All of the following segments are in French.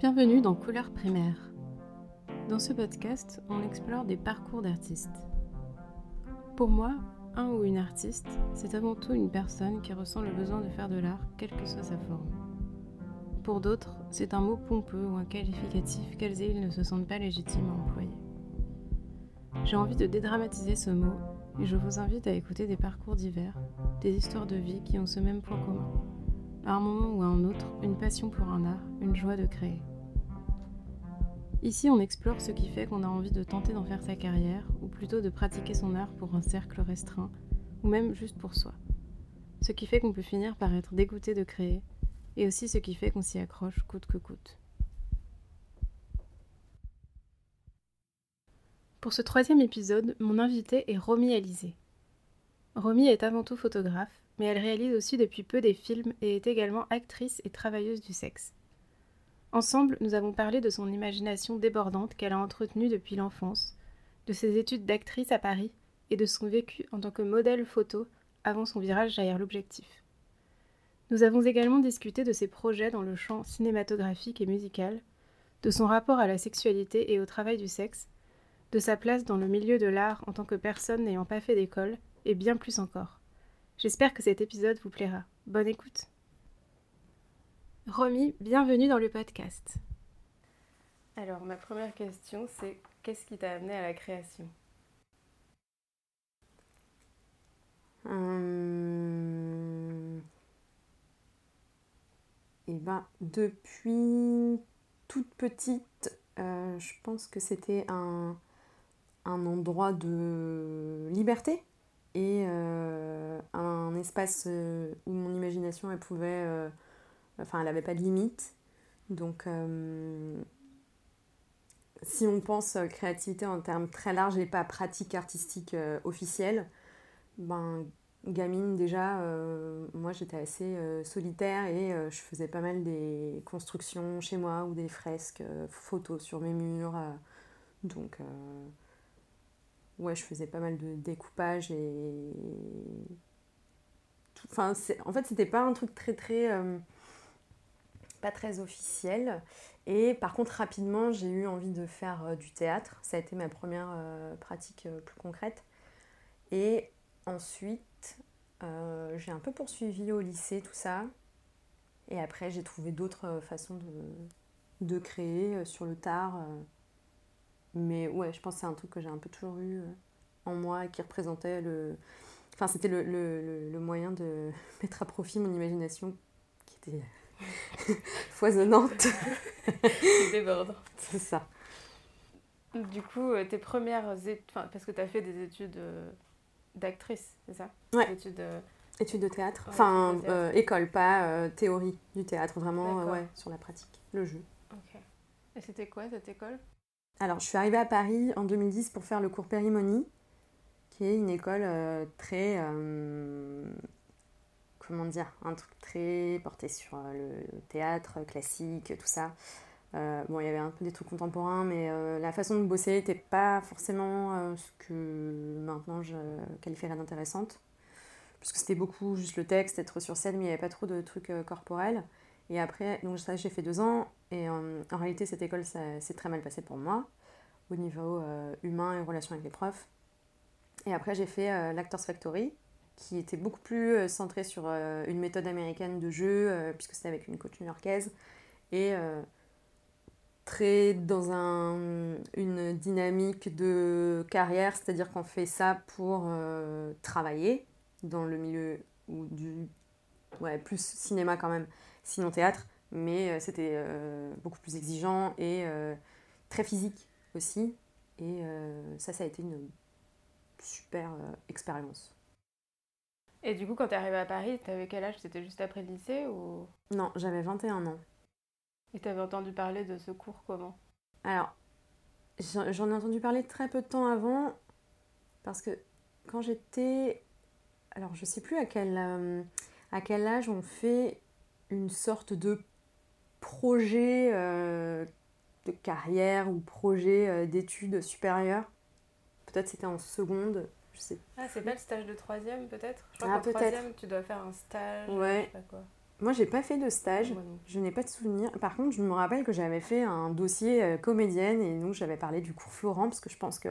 Bienvenue dans Couleur primaire. Dans ce podcast, on explore des parcours d'artistes. Pour moi, un ou une artiste, c'est avant tout une personne qui ressent le besoin de faire de l'art, quelle que soit sa forme. Pour d'autres, c'est un mot pompeux ou un qualificatif qu'elles et ils ne se sentent pas légitimes à employer. J'ai envie de dédramatiser ce mot et je vous invite à écouter des parcours divers, des histoires de vie qui ont ce même point commun. À un moment ou à un autre, une passion pour un art, une joie de créer. Ici, on explore ce qui fait qu'on a envie de tenter d'en faire sa carrière, ou plutôt de pratiquer son art pour un cercle restreint, ou même juste pour soi. Ce qui fait qu'on peut finir par être dégoûté de créer, et aussi ce qui fait qu'on s'y accroche coûte que coûte. Pour ce troisième épisode, mon invité est Romy Alizé. Romy est avant tout photographe, mais elle réalise aussi depuis peu des films et est également actrice et travailleuse du sexe. Ensemble, nous avons parlé de son imagination débordante qu'elle a entretenue depuis l'enfance, de ses études d'actrice à Paris et de son vécu en tant que modèle photo avant son virage derrière l'objectif. Nous avons également discuté de ses projets dans le champ cinématographique et musical, de son rapport à la sexualité et au travail du sexe, de sa place dans le milieu de l'art en tant que personne n'ayant pas fait d'école, et bien plus encore. J'espère que cet épisode vous plaira. Bonne écoute Romy, bienvenue dans le podcast. Alors, ma première question, c'est qu'est-ce qui t'a amené à la création? Hum... Eh ben, depuis toute petite, euh, je pense que c'était un, un, endroit de liberté et euh, espace euh, où mon imagination elle pouvait euh, Enfin, elle n'avait pas de limite. Donc, euh, si on pense créativité en termes très larges et pas pratique artistique officielle, ben, gamine déjà, moi j'étais assez solitaire et je faisais pas mal des constructions chez moi ou des fresques, photos sur mes murs. donc, ouais, je faisais pas mal de découpage et. Enfin, en fait, c'était pas un truc très très pas très officiel. Et par contre, rapidement, j'ai eu envie de faire euh, du théâtre. Ça a été ma première euh, pratique euh, plus concrète. Et ensuite, j'ai un peu poursuivi au lycée tout ça. Et après, j'ai trouvé d'autres façons de, de, créer sur le tard. mais ouais, je pense que c'est un truc que j'ai un peu toujours eu en moi qui représentait le. Enfin, c'était le, le, le moyen de mettre à profit mon imagination qui était foisonnante. Débordante. C'est ça. Du coup, euh, tes premières études, parce que tu as fait des études euh, d'actrice, c'est ça? Ouais. Études, euh, études de théâtre. enfin, école, pas théorie du théâtre, vraiment ouais, sur la pratique, le jeu. Ok. Et c'était quoi cette école? Alors, je suis arrivée à Paris en 2010 pour faire le cours Périmonie, qui est une école très comment dire, un truc très porté sur euh, le théâtre classique, tout ça. Euh, bon, il y avait un peu des trucs contemporains, mais euh, la façon de bosser n'était pas forcément ce que maintenant je qualifierais d'intéressante. Puisque c'était beaucoup juste le texte, être sur scène, mais il n'y avait pas trop de trucs corporels. Et après, donc ça, j'ai fait deux ans, et en réalité, cette école, s'est très mal passé pour moi, au niveau humain et relation avec les profs. Et après, j'ai fait l'Actors Factory, qui était beaucoup plus euh, centré sur euh, une méthode américaine de jeu, euh, puisque c'était avec une coach new-yorkaise, et très dans un, une dynamique de carrière, c'est-à-dire qu'on fait ça pour travailler dans le milieu ou du ouais, plus cinéma quand même, sinon théâtre, mais c'était beaucoup plus exigeant et très physique aussi. Et ça, ça a été une super expérience. Et du coup, quand tu es arrivée à Paris, tu avais quel âge? C'était juste après le lycée ou? Non, j'avais 21 ans. Et tu avais entendu parler de ce cours comment? Alors, j'en ai entendu parler très peu de temps avant, parce que quand j'étais... Alors, je sais plus à quel, euh, à quel âge on fait une sorte de projet euh, de carrière ou projet euh, d'études supérieures. Peut-être c'était en seconde, ah, c'est pas le stage de troisième peut-être? Je crois ah, qu'en troisième, tu dois faire un stage. Ouais. Je sais pas quoi. Moi, j'ai pas fait de stage. Je n'ai pas de souvenir. Par contre, je me rappelle que j'avais fait un dossier euh, comédienne et nous, j'avais parlé du cours Florent parce que je pense que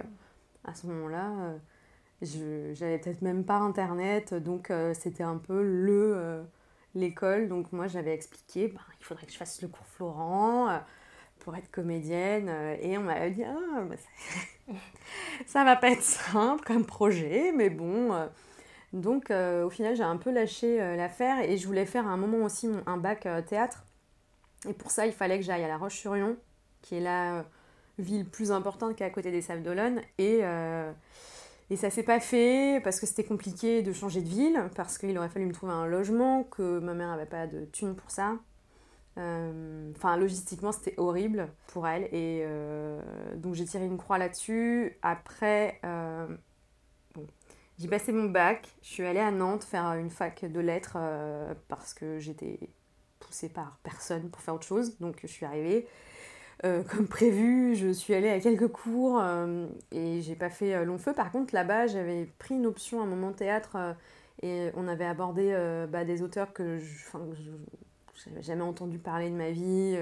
à ce moment-là, euh, je j'avais peut-être même pas internet, donc euh, c'était un peu le l'école. Donc moi, j'avais expliqué, ben, il faudrait que je fasse le cours Florent pour être comédienne et on m'avait dit ah, bah, ça... va pas être simple comme projet, mais bon donc euh, au final, j'ai un peu lâché euh, l'affaire et je voulais faire à un moment aussi un bac euh, théâtre. Et pour ça, il fallait que j'aille à La Roche-sur-Yon, qui est la ville plus importante qui est à côté des Sables d'Olonne. Et, et ça s'est pas fait parce que c'était compliqué de changer de ville, parce qu'il aurait fallu me trouver un logement, que ma mère n'avait pas de thunes pour ça. Enfin, logistiquement, c'était horrible pour elle. Et donc, j'ai tiré une croix là-dessus. Après, j'ai passé mon bac, je suis allée à Nantes faire une fac de lettres euh, parce que j'étais poussée par personne pour faire autre chose. Donc je suis arrivée. Euh, comme prévu, je suis allée à quelques cours euh, et j'ai pas fait long feu. Par contre, là-bas, j'avais pris une option à un moment théâtre et on avait abordé bah, des auteurs que je n'avais jamais entendu parler de ma vie.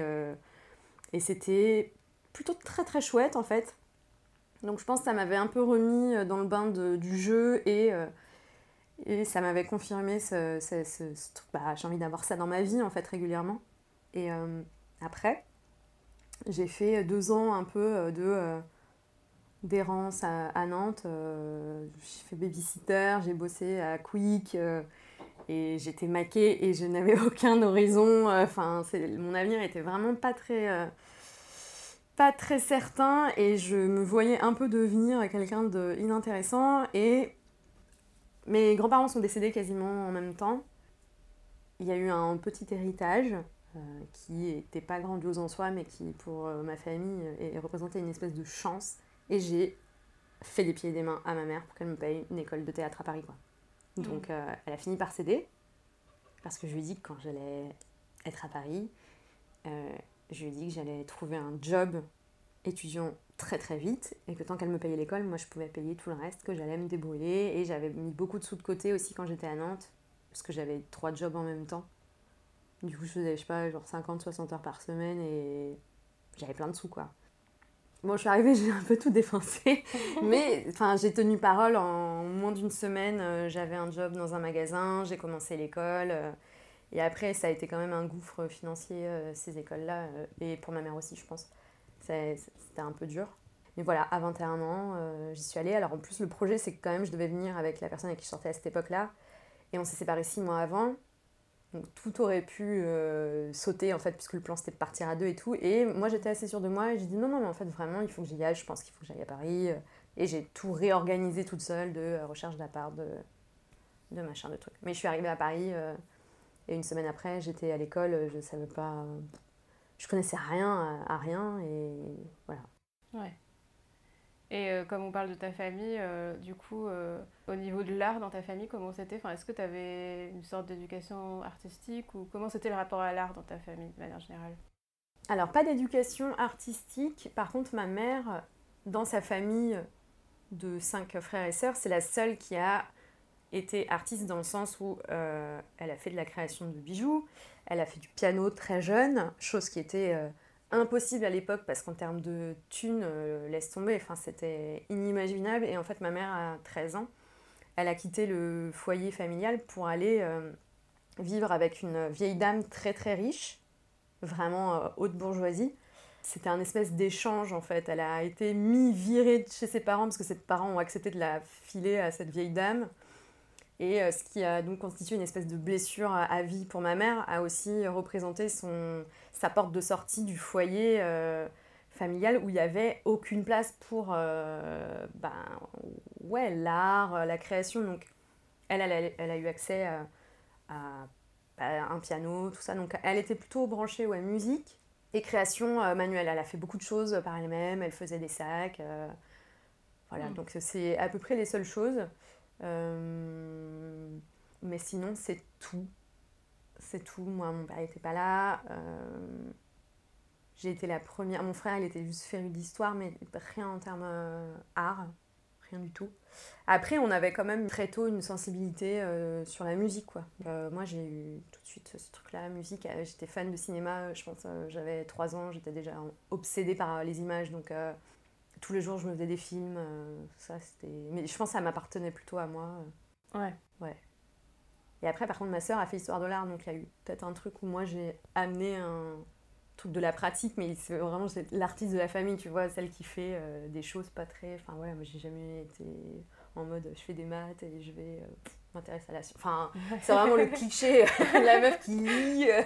et c'était plutôt très très chouette en fait. Donc je pense que ça m'avait un peu remis euh, dans le bain du jeu et, euh, et ça m'avait confirmé ce, truc. Bah, j'ai envie d'avoir ça dans ma vie en fait régulièrement. Et euh, après, j'ai fait deux ans un peu de d'errance à, Nantes. j'ai fait babysitter, j'ai bossé à Quick et j'étais maquée et je n'avais aucun horizon. Enfin, mon avenir était vraiment pas très pas très certain et je me voyais un peu devenir quelqu'un d'inintéressant et mes grands-parents sont décédés quasiment en même temps. Il y a eu un petit héritage euh, qui n'était pas grandiose en soi mais qui pour euh, ma famille représentait une espèce de chance et j'ai fait des pieds et des mains à ma mère pour qu'elle me paye une école de théâtre à Paris quoi. Donc mmh. euh, elle a fini par céder parce que je lui ai dit que quand j'allais être à Paris, je lui ai dit que j'allais trouver un job étudiant très très vite et que tant qu'elle me payait l'école, moi je pouvais payer tout le reste, que j'allais me débrouiller et j'avais mis beaucoup de sous de côté aussi quand j'étais à Nantes parce que j'avais trois jobs en même temps. Du coup, je faisais, je sais pas, genre 50-60 heures par semaine et j'avais plein de sous quoi. Bon, je suis arrivée, j'ai un peu tout défoncé, mais j'ai tenu parole en moins d'une semaine. Euh, j'avais un job dans un magasin, j'ai commencé l'école. Euh, et après, ça a été quand même un gouffre financier, euh, ces écoles-là, et pour ma mère aussi, je pense. C'était un peu dur. Mais voilà, à 21 ans, j'y suis allée. Alors en plus, le projet, c'est que quand même, je devais venir avec la personne avec qui je sortais à cette époque-là. Et on s'est séparés six mois avant. Donc tout aurait pu sauter, en fait, puisque le plan, c'était de partir à deux et tout. Et moi, j'étais assez sûre de moi. Et j'ai dit non, non, mais en fait, vraiment, il faut que j'y aille. Je pense qu'il faut que j'aille à Paris. Et j'ai tout réorganisé toute seule de recherche d'appart, de, de machin, de trucs. Mais je suis arrivée à Paris et une semaine après, j'étais à l'école, je savais pas. Je connaissais rien à, rien et voilà. Ouais. Et euh, comme on parle de ta famille, euh, du coup, euh, au niveau de l'art dans ta famille, comment c'était? Enfin, Est-ce que tu avais une sorte d'éducation artistique ou comment c'était le rapport à l'art dans ta famille de manière générale? Alors, pas d'éducation artistique. Par contre, ma mère, dans sa famille de cinq frères et sœurs, c'est la seule qui a était artiste dans le sens où elle a fait de la création de bijoux, elle a fait du piano très jeune, chose qui était impossible à l'époque parce qu'en termes de thunes, euh, laisse tomber, enfin, c'était inimaginable. Et en fait, ma mère a 13 ans, elle a quitté le foyer familial pour aller vivre avec une vieille dame très très riche, vraiment haute bourgeoisie. C'était un espèce d'échange en fait. Elle a été mi-virée de chez ses parents parce que ses parents ont accepté de la filer à cette vieille dame. Et euh, ce qui a donc constitué une espèce de blessure à vie pour ma mère a aussi représenté son, sa porte de sortie du foyer euh, familial où il n'y avait aucune place pour euh, ben, ouais, l'art, la création. Donc elle, elle, elle a eu accès à, un piano, tout ça. Donc elle était plutôt branchée ouais, musique et création manuelle. Elle a fait beaucoup de choses par elle-même, elle faisait des sacs. voilà, mm. donc c'est à peu près les seules choses. Euh, mais sinon, c'est tout. C'est tout. Moi, mon père n'était pas là. Euh, j'ai été la première. Mon frère, il était juste féru d'histoire, mais rien en termes euh, art. rien du tout. Après, on avait quand même très tôt une sensibilité euh, sur la musique, quoi. Moi, j'ai eu tout de suite ce truc-là, la musique. J'étais fan de cinéma, je pense, j'avais 3 ans, j'étais déjà obsédée par les images, donc tous les jours, je me faisais des films. ça, c'était... Mais je pense que ça m'appartenait plutôt à moi. Ouais. Ouais. Et après, par contre, ma sœur a fait histoire de l'art, donc il y a eu peut-être un truc où moi, j'ai amené un truc de la pratique, mais c'est vraiment l'artiste de la famille, tu vois, celle qui fait des choses pas très... Enfin, voilà, moi, j'ai jamais été en mode je fais des maths et je vais euh, m'intéresser à la science. Enfin, c'est vraiment le cliché, la meuf qui lit, euh,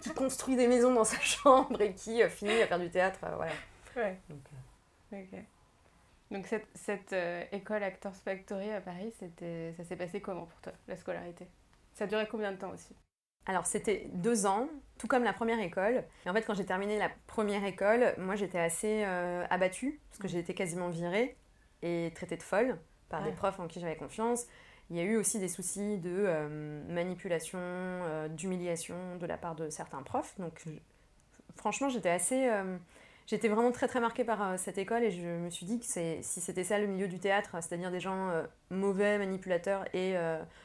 qui construit des maisons dans sa chambre et qui euh, finit à faire du théâtre. voilà. Ouais. Donc, Donc cette, cette école Actors Factory à Paris, ça s'est passé comment pour toi, la scolarité? Ça a duré combien de temps aussi? Alors c'était deux ans, tout comme la première école. Et en fait quand j'ai terminé la première école, moi j'étais assez abattue, parce que j'ai été quasiment virée et traitée de folle par des profs en qui j'avais confiance. Il y a eu aussi des soucis de euh, manipulation, euh, d'humiliation de la part de certains profs. Donc, franchement, j'étais assez. Euh, j'étais vraiment très très marquée par cette école et je me suis dit que si c'était ça le milieu du théâtre, c'est-à-dire des gens mauvais, manipulateurs et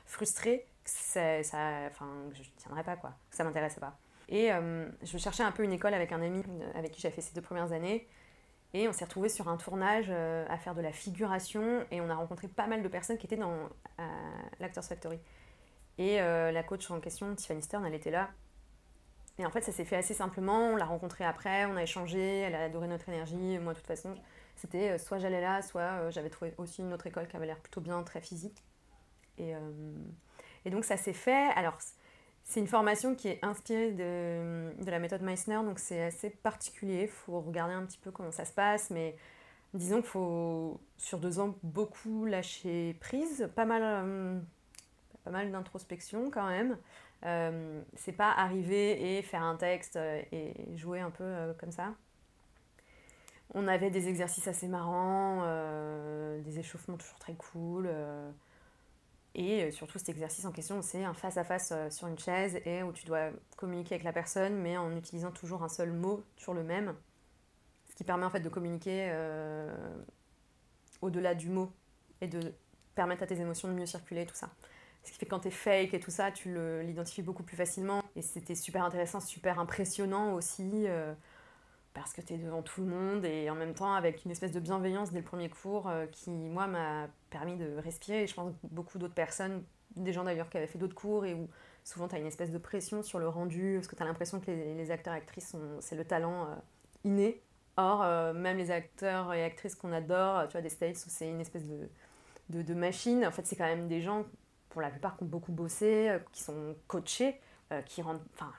frustrés, ça, ça, enfin, je ne tiendrais pas quoi, ça m'intéressait pas. Et je cherchais un peu une école avec un ami avec qui j'avais fait ces deux premières années et on s'est retrouvés sur un tournage euh, à faire de la figuration et on a rencontré pas mal de personnes qui étaient dans l'Actors Factory. Et euh, la coach en question, Tiffany Stern, elle était là. Et en fait, ça s'est fait assez simplement. On l'a rencontrée après, on a échangé, elle a adoré notre énergie. Moi, de toute façon, c'était euh, soit j'allais là, soit j'avais trouvé aussi une autre école qui avait l'air plutôt bien, très physique. Et, et donc, ça s'est fait. Alors, c'est une formation qui est inspirée de, de la méthode Meissner, donc c'est assez particulier. Il faut regarder un petit peu comment ça se passe, mais disons qu'il faut, sur deux ans, beaucoup lâcher prise, pas mal, euh, pas mal d'introspection quand même. Euh, c'est pas arriver et faire un texte euh, et jouer un peu euh, comme ça. On avait des exercices assez marrants, des échauffements toujours très cool. Et surtout, cet exercice en question, c'est un face-à-face sur une chaise et où tu dois communiquer avec la personne, mais en utilisant toujours un seul mot, toujours le même. Ce qui permet en fait de communiquer au-delà du mot et de permettre à tes émotions de mieux circuler, tout ça. Ce qui fait que quand t'es fake et tout ça, tu l'identifies beaucoup plus facilement. Et c'était super intéressant, super impressionnant aussi parce que tu es devant tout le monde et en même temps avec une espèce de bienveillance dès le premier cours euh, qui, moi, m'a permis de respirer. Et je pense que beaucoup d'autres personnes, des gens d'ailleurs qui avaient fait d'autres cours et où souvent tu as une espèce de pression sur le rendu parce que tu as l'impression que les, acteurs et actrices, c'est le talent euh, inné. Or, euh, même les acteurs et actrices qu'on adore, tu vois, des States où c'est une espèce de, de, machine, en fait, c'est quand même des gens, pour la plupart, qui ont beaucoup bossé, qui sont coachés, qui rendent. Enfin,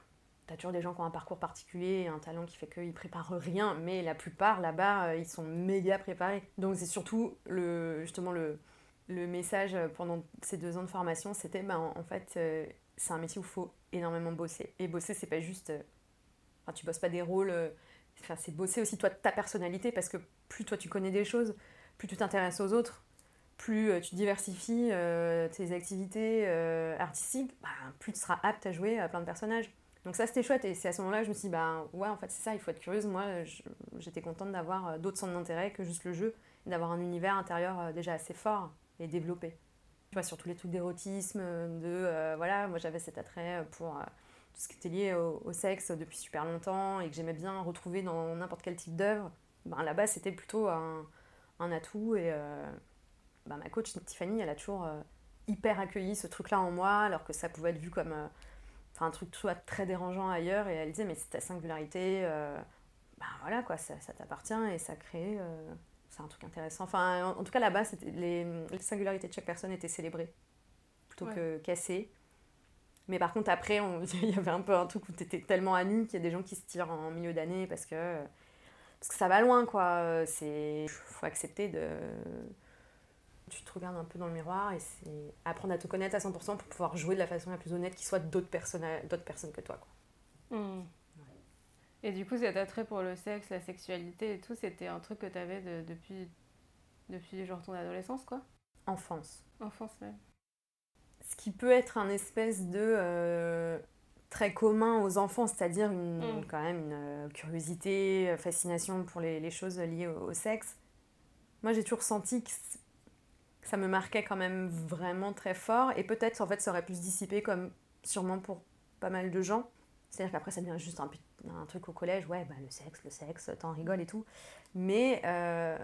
T'as toujours des gens qui ont un parcours particulier un talent qui fait qu'ils préparent rien, mais la plupart là-bas, euh, ils sont méga préparés. Donc c'est surtout le, justement le, le message pendant ces deux ans de formation, c'était ben, en, fait, euh, c'est un métier où il faut énormément bosser. Et bosser, c'est pas juste. Euh, enfin, tu bosses pas des rôles. Enfin, c'est bosser aussi toi ta personnalité parce que plus toi tu connais des choses, plus tu t'intéresses aux autres, plus tu diversifies tes activités artistiques, ben, plus tu seras apte à jouer à plein de personnages. Donc ça c'était chouette et c'est à ce moment-là que je me suis dit bah ouais en fait c'est ça, il faut être curieuse. Moi j'étais contente d'avoir euh, d'autres centres d'intérêt que juste le jeu d'avoir un univers intérieur euh, déjà assez fort et développé. Tu vois sur tous les trucs d'érotisme, de euh, voilà, moi j'avais cet attrait pour tout ce qui était lié au, sexe depuis super longtemps et que j'aimais bien retrouver dans n'importe quel type d'œuvre. Ben, là-bas c'était plutôt un, un, atout et ben, ma coach Tiffany elle a toujours hyper accueilli ce truc-là en moi alors que ça pouvait être vu comme enfin un truc soit très dérangeant ailleurs et elle disait mais c'est ta singularité euh, ben voilà quoi ça, ça t'appartient et ça crée euh, c'est un truc intéressant. Enfin en, tout cas là-bas les, les, singularités de chaque personne étaient célébrées plutôt que cassées. Mais par contre après il y avait un peu un truc où t'étais tellement à nu qu'il y a des gens qui se tirent en milieu d'année parce que parce que ça va loin quoi. C'est faut accepter de tu te regardes un peu dans le miroir et c'est apprendre à te connaître à 100% pour pouvoir jouer de la façon la plus honnête qui soit d'autres personnes, d'autres personnes que toi. Quoi. Hmm. Et du coup, cet attrait pour le sexe, la sexualité et tout, c'était un truc que tu avais depuis, depuis genre ton adolescence, quoi? Enfance. Enfance, même. Ce qui peut être un espèce de euh, très commun aux enfants, c'est-à-dire une, hmm. quand même une euh, curiosité, fascination pour les, les choses liées au, au sexe. Moi, j'ai toujours senti que ça me marquait quand même vraiment très fort. Et peut-être, en fait, ça aurait pu se dissiper comme sûrement pour pas mal de gens. C'est-à-dire qu'après, ça devient juste un, truc au collège. Ouais, bah, le sexe, le sexe, t'en rigoles et tout. Mais euh,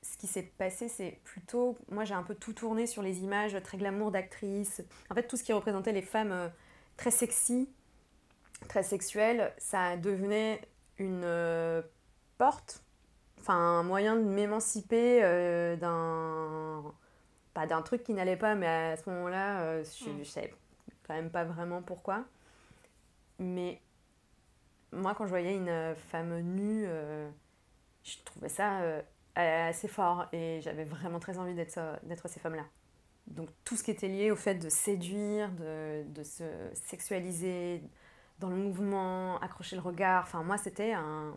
ce qui s'est passé, c'est plutôt. Moi, j'ai un peu tout tourné sur les images très glamour d'actrices. En fait, tout ce qui représentait les femmes euh, très sexy, très sexuelles, ça devenait une euh, porte enfin un moyen de m'émanciper euh, d'un pas d'un truc qui n'allait pas mais à ce moment-là euh, je, ne mm. savais quand même pas vraiment pourquoi mais moi quand je voyais une femme nue euh, je trouvais ça assez fort et j'avais vraiment très envie d'être d'être ces femmes là donc tout ce qui était lié au fait de séduire de, de se sexualiser dans le mouvement accrocher le regard enfin moi c'était un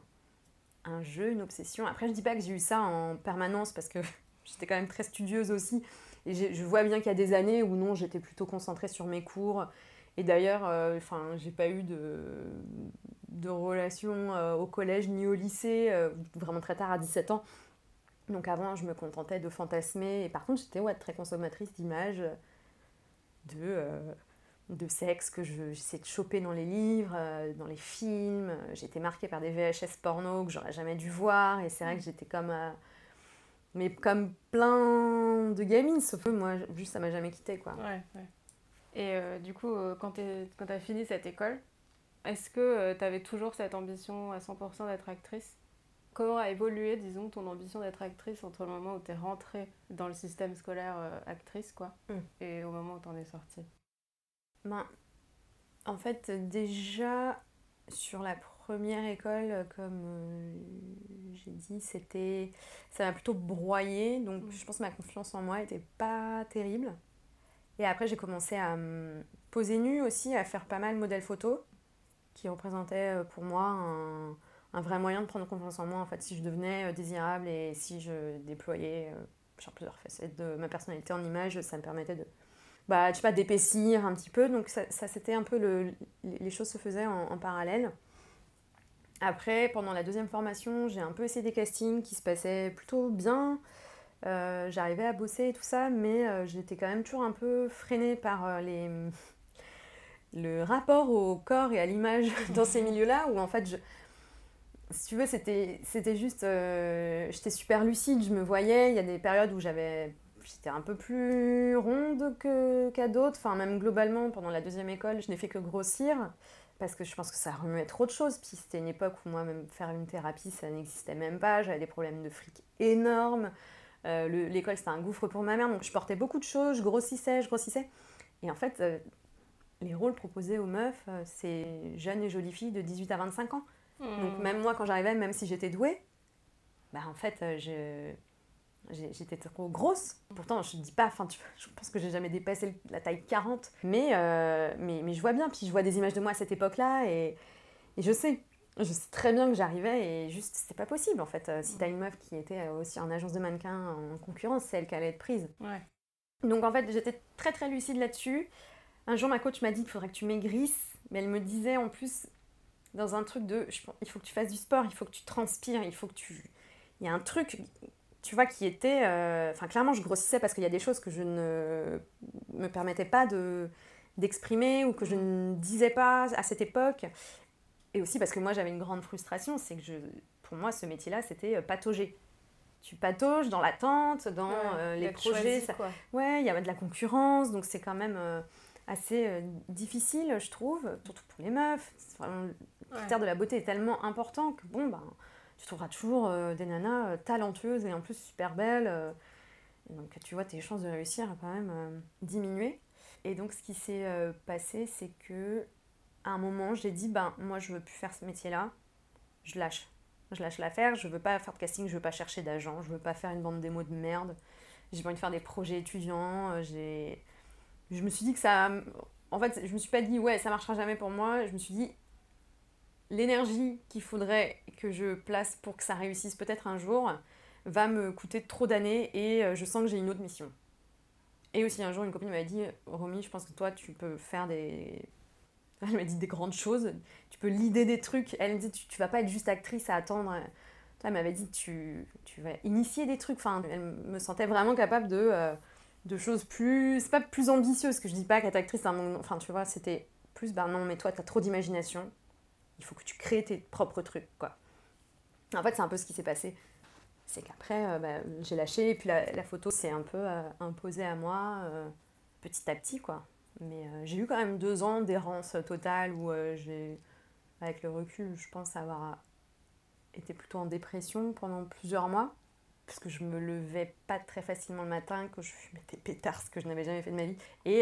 un jeu, une obsession. Après, je dis pas que j'ai eu ça en permanence parce que j'étais quand même très studieuse aussi. Et je vois bien qu'il y a des années où non, j'étais plutôt concentrée sur mes cours. Et d'ailleurs, euh, enfin, j'ai pas eu de, de relation euh, au collège ni au lycée, euh, vraiment très tard à 17 ans. Donc avant, je me contentais de fantasmer. Et par contre, j'étais ouais, très consommatrice d'images, de de sexe que j'essaie de choper dans les livres, euh, dans les films. J'étais marquée par des VHS porno que j'aurais jamais dû voir. Et c'est vrai que j'étais comme. Euh, mais comme plein de gamines, sauf que moi, juste ça m'a jamais quitté quoi. Ouais, ouais. Et euh, du coup, quand tu as fini cette école, est-ce que tu avais toujours cette ambition à 100% d'être actrice? Comment a évolué, disons, ton ambition d'être actrice entre le moment où tu es rentrée dans le système scolaire actrice, quoi, mm. et au moment où tu en es sortie? Ben, en fait, déjà sur la première école, comme euh, j'ai dit, c'était ça m'a plutôt broyé. Donc, mm. je pense que ma confiance en moi était pas terrible. Et après, j'ai commencé à me poser nue aussi, à faire pas mal de modèles photos qui représentaient euh, pour moi un, un, vrai moyen de prendre confiance en moi. En fait, si je devenais euh, désirable et si je déployais genre, plusieurs facettes de ma personnalité en image, ça me permettait de bah, sais pas, d'épaissir un petit peu. Donc ça, c'était un peu le, les choses se faisaient en, parallèle. Après, pendant la deuxième formation, j'ai un peu essayé des castings qui se passaient plutôt bien. Euh, j'arrivais à bosser et tout ça, mais euh, j'étais quand même toujours un peu freinée par euh, les... le rapport au corps et à l'image dans ces milieux-là, où en fait, je... si tu veux, c'était juste... j'étais super lucide, je me voyais, il y a des périodes où j'avais j'étais un peu plus ronde qu'à d'autres. Enfin, même globalement, pendant la deuxième école, je n'ai fait que grossir parce que je pense que ça remuait trop de choses. Puis c'était une époque où moi, même faire une thérapie, ça n'existait même pas. J'avais des problèmes de fric énormes. Euh, l'école, c'était un gouffre pour ma mère. Donc je portais beaucoup de choses, je grossissais, je grossissais. Et en fait, euh, les rôles proposés aux meufs, euh, c'est jeunes et jolies filles de 18 à 25 ans. Mmh. Donc même moi, quand j'arrivais, même si j'étais douée, bah en fait, je J'étais trop grosse. Pourtant, je ne dis pas, enfin, je pense que j'ai jamais dépassé la taille 40. Mais, euh, mais, mais, je vois bien, puis je vois des images de moi à cette époque-là et, et, je sais. Je sais très bien que j'arrivais et juste, c'était pas possible en fait. Euh, si t'as une meuf qui était aussi en agence de mannequin en concurrence, c'est elle qui allait être prise. Ouais. Donc en fait, j'étais très très lucide là-dessus. Un jour, ma coach m'a dit qu'il faudrait que tu maigrisses, mais elle me disait en plus, dans un truc de il faut que tu fasses du sport, il faut que tu transpires, il faut que tu. Il y a un truc tu vois, qui était... Euh, enfin, clairement, je grossissais parce qu'il y a des choses que je ne me permettais pas de d'exprimer ou que je ne disais pas à cette époque. Et aussi parce que moi, j'avais une grande frustration, c'est que je, pour moi, ce métier-là, c'était euh, patauger. Tu patauges dans l'attente, dans euh, les projets. ça... Ouais, il y a de la concurrence, donc c'est quand même assez difficile, je trouve, surtout pour les meufs. le critère de la beauté est tellement important que, bon, ben tu trouveras toujours euh, des nanas euh, talentueuses et en plus super belles. Euh. donc tu vois, tes chances de réussir ont quand même diminué. Et donc ce qui s'est passé, c'est que à un moment, j'ai dit, ben moi je veux plus faire ce métier-là, je lâche. Je lâche l'affaire, je veux pas faire de casting, je veux pas chercher d'agent, je veux pas faire une bande démo de merde. J'ai envie de faire des projets étudiants. J'ai... Je me suis dit que ça. En fait, je me suis pas dit, ouais, ça marchera jamais pour moi. Je me suis dit, l'énergie qu'il faudrait que je place pour que ça réussisse peut-être un jour va me coûter trop d'années et euh, je sens que j'ai une autre mission. Et aussi un jour, une copine m'a dit Romy, je pense que toi, tu peux faire des. Elle m'a dit des grandes choses. Tu peux l'idée des trucs. Elle me dit tu, vas pas être juste actrice à attendre. Elle m'avait dit tu, tu vas initier des trucs. Enfin, elle me sentait vraiment capable de, euh, de choses plus. C'est pas plus ambitieuses que je dis pas qu'être actrice, un Enfin, tu vois, c'était plus, bah non, mais toi, t'as trop d'imagination. Il faut que tu crées tes propres trucs, quoi. En fait, c'est un peu ce qui s'est passé. C'est qu'après, euh, bah, j'ai lâché, et puis la, photo s'est un peu euh, imposée à moi, euh, petit à petit, quoi. Mais euh, j'ai eu quand même deux ans d'errance totale où j'ai, avec le recul, je pense avoir été plutôt en dépression pendant plusieurs mois. Parce que je me levais pas très facilement le matin, que je fumais des pétards, ce que je n'avais jamais fait de ma vie. Et,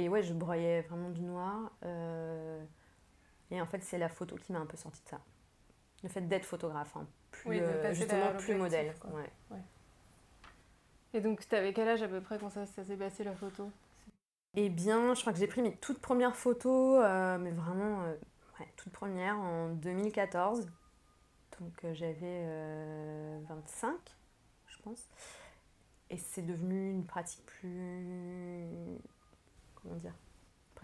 et ouais, je broyais vraiment du noir. Et en fait, c'est la photo qui m'a un peu sorti de ça. Le fait d'être photographe, hein, plus, Oui, euh, justement plus modèle. ouais. Et donc, t'avais quel âge à peu près quand ça, ça s'est passé la photo? Eh bien, je crois que j'ai pris mes toutes premières photos, euh, mais vraiment euh, ouais, toutes premières en 2014. Donc j'avais euh, 25, je pense. Et c'est devenu une pratique plus.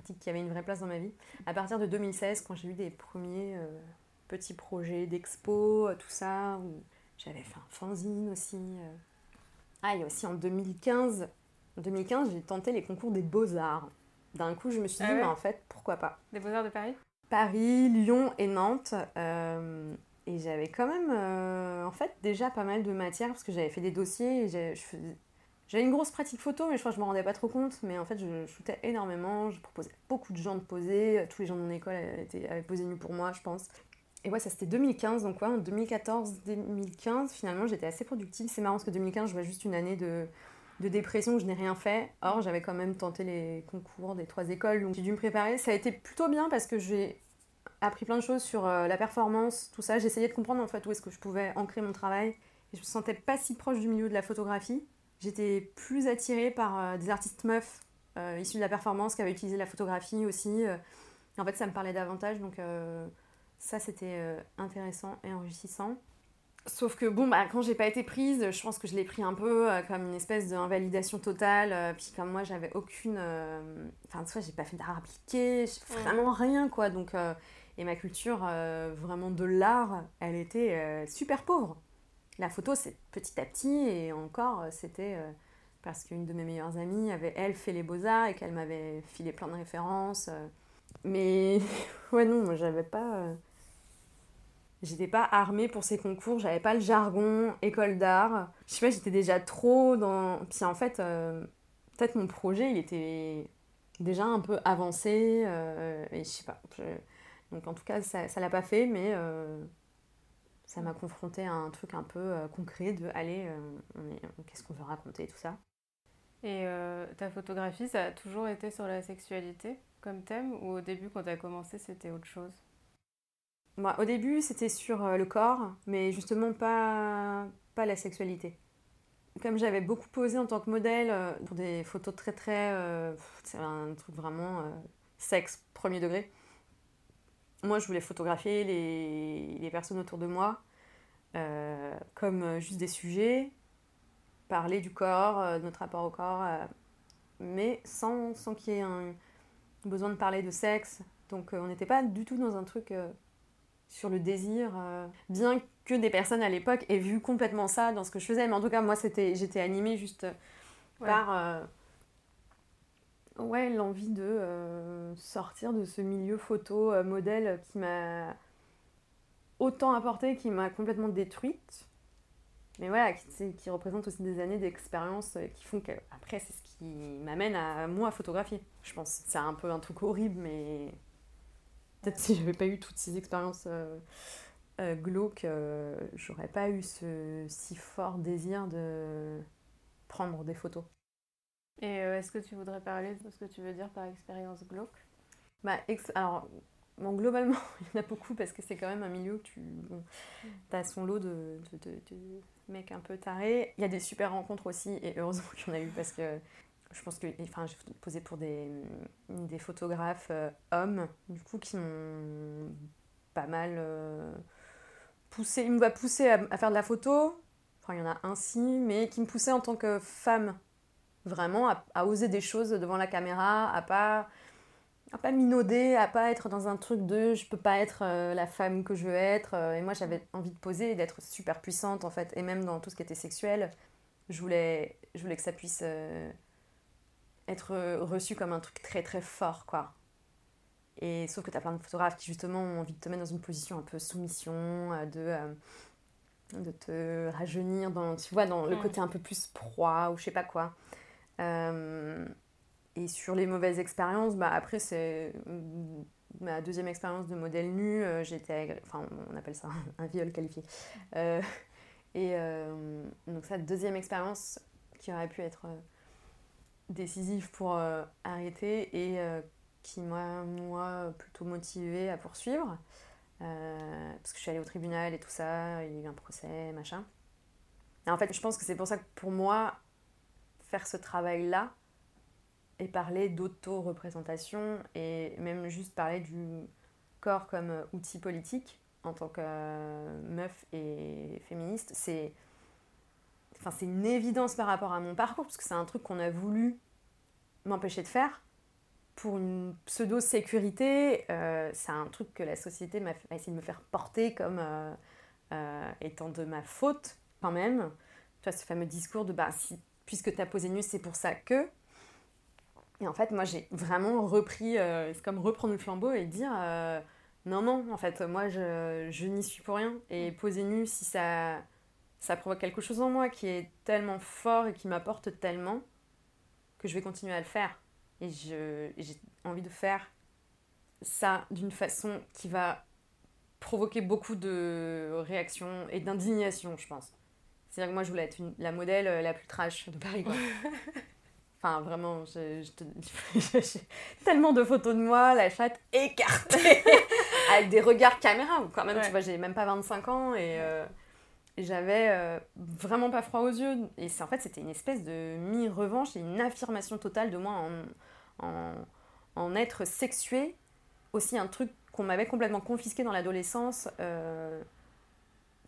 Pratique qui avait une vraie place dans ma vie. À partir de 2016, quand j'ai eu des premiers euh, petits projets d'expo, euh, tout ça, où j'avais fait un fanzine aussi. euh. Ah, et aussi en 2015, en 2015, j'ai tenté les concours des beaux-arts. D'un coup, je me suis dit, Ah ouais mais en fait, pourquoi pas? Des Beaux-Arts de Paris? Paris, Lyon et Nantes. euh, et j'avais quand même, euh, en fait, déjà pas mal de matière parce que j'avais fait des dossiers. et je faisais- J'avais une grosse pratique photo, mais je crois que je me rendais pas trop compte. Mais en fait, je shootais énormément. Je proposais beaucoup de gens de poser. Tous les gens de mon école étaient, avaient posé nu pour moi, je pense. Et ouais, ça c'était 2015. Donc, ouais, en 2014-2015, finalement, j'étais assez productive. C'est marrant parce que 2015, je vois juste une année de, de dépression je n'ai rien fait. Or, j'avais quand même tenté les concours des trois écoles. Donc, j'ai dû me préparer. Ça a été plutôt bien parce que j'ai appris plein de choses sur euh, la performance, tout ça. J'essayais de comprendre en fait où est-ce que je pouvais ancrer mon travail. Et je me sentais pas si proche du milieu de la photographie. J'étais plus attirée par euh, des artistes meufs euh, issus de la performance qui avaient utilisé la photographie aussi. euh. En fait, ça me parlait davantage. Donc euh, ça, c'était euh, intéressant et enrichissant. Sauf que bon, bah, quand j'ai pas été prise, je pense que je l'ai pris un peu euh, comme une espèce d'invalidation totale. euh, puis comme moi, j'avais aucune. euh, Enfin, tu vois, j'ai pas fait d'art appliqué, vraiment rien, quoi. Donc, euh, et ma culture, euh, vraiment de l'art, elle était euh, super pauvre. La photo, c'est petit à petit, et encore, euh, c'était euh, parce qu'une de mes meilleures amies avait, elle, fait les beaux-arts et qu'elle m'avait filé plein de références. euh. Mais, ouais, non, moi, j'avais pas. J'étais pas armée pour ces concours, j'avais pas le jargon, école d'art. Je sais pas, j'étais déjà trop dans. Puis en fait, peut-être mon projet, il était déjà un peu avancé, et je sais pas. Donc en tout cas, ça, l'a pas fait, mais ça m'a confronté à un truc un peu euh, concret de allez, euh, qu'est-ce qu'on veut raconter, tout ça. Et euh, ta photographie, ça a toujours été sur la sexualité comme thème ou au début, quand t'as commencé, c'était autre chose? Au début, c'était sur le corps, mais justement pas, pas la sexualité. Comme j'avais beaucoup posé en tant que modèle pour des photos très très... euh, c'est un truc vraiment euh, sexe, premier degré. Moi, je voulais photographier les, les personnes autour de moi euh, comme euh, juste des sujets, parler du corps, euh, de notre rapport au corps, euh, mais sans, sans qu'il y ait un besoin de parler de sexe. Donc on n'était pas du tout dans un truc sur le désir, bien que des personnes à l'époque aient vu complètement ça dans ce que je faisais. Mais en tout cas, moi, c'était, j'étais animée juste Ouais. par ouais, l'envie de euh, sortir de ce milieu photo euh, modèle qui m'a autant apporté, qui m'a complètement détruite. Mais voilà, qui, qui représente aussi des années d'expérience euh, qui font que, après, c'est ce qui m'amène à moi à photographier. Je pense c'est un peu un truc horrible, mais peut-être si j'avais pas eu toutes ces expériences glauques, j'aurais pas eu ce si fort désir de prendre des photos. Et euh, est-ce que tu voudrais parler de ce que tu veux dire par expérience glauque? Bah, alors, bon, globalement, il y en a beaucoup parce que c'est quand même un milieu où tu bon, as son lot de, de, de- mecs un peu tarés. Il y a des super rencontres aussi, et heureusement qu'il y en a eu parce que je pense que enfin, j'ai posé pour des, des photographes euh, hommes, du coup, qui m'ont pas mal euh, poussé. Ils m'ont pas poussé à, à faire de la photo, enfin, il y en a un si, mais qui me poussait en tant que femme, vraiment, à, à oser des choses devant la caméra, à pas à pas minauder, à pas être dans un truc de je peux pas être euh, la femme que je veux être. euh, et moi, j'avais envie de poser et d'être super puissante en fait. Et même dans tout ce qui était sexuel, je voulais, je voulais que ça puisse euh, être reçu comme un truc très très fort quoi. Et sauf que tu as plein de photographes qui justement ont envie de te mettre dans une position un peu soumission, de, euh, de te rajeunir dans, tu vois, dans le côté un peu plus proie ou je sais pas quoi. Euh, et sur les mauvaises expériences, bah après c'est mm, ma deuxième expérience de modèle nu, euh, j'étais, enfin on appelle ça un viol qualifié. Euh, et euh, donc ça deuxième expérience qui aurait pu être décisive pour arrêter et qui m'a moi plutôt motivée à poursuivre parce que je suis allée au tribunal et tout ça, il y a eu un procès, machin. En fait, je pense que c'est pour ça que pour moi, faire ce travail-là et parler d'auto-représentation et même juste parler du corps comme euh, outil politique en tant que euh, meuf et féministe, c'est enfin, une évidence par rapport à mon parcours parce que c'est un truc qu'on a voulu m'empêcher de faire pour une pseudo-sécurité. euh, c'est un truc que la société m'a essayé de me faire porter comme étant de ma faute quand même. Tu vois, ce fameux discours de bah, si, puisque tu as posé nu, c'est pour ça que. Et en fait, moi, j'ai vraiment repris, euh, c'est comme reprendre le flambeau et dire euh, non, non, en fait, moi, je, je n'y suis pour rien. Et poser nu, si ça, ça provoque quelque chose en moi qui est tellement fort et qui m'apporte tellement que je vais continuer à le faire. Et j'ai envie de faire ça d'une façon qui va provoquer beaucoup de réactions et d'indignation, je pense. C'est-à-dire que moi, je voulais être une- la modèle euh, la plus trash de Paris, quoi. Enfin, vraiment, je- je te- j'ai tellement de photos de moi, la chatte écartée, avec des regards caméra, où quand même, Ouais. tu vois, j'ai même pas 25 ans et, euh, j'avais euh, vraiment pas froid aux yeux. Et en fait, c'était une espèce de mi-revanche et une affirmation totale de moi en, en, en être sexuée. Aussi un truc qu'on m'avait complètement confisqué dans l'adolescence. euh,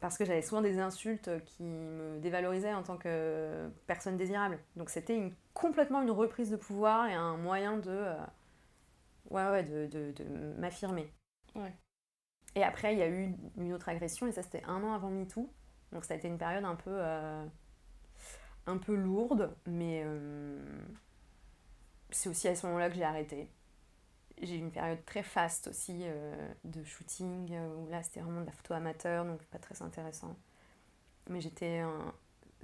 parce que j'avais souvent des insultes qui me dévalorisaient en tant que personne désirable. Donc c'était une, complètement une reprise de pouvoir et un moyen de, euh, ouais, ouais, de, de, de m'affirmer. Ouais. Et après, il y a eu une autre agression, et ça c'était un an avant MeToo. Donc ça a été une période un peu, euh, un peu lourde, mais euh, c'est aussi à ce moment-là que j'ai arrêté. J'ai eu une période très faste aussi euh, de shooting, euh, où là c'était vraiment de la photo amateur, donc pas très intéressant. Mais j'étais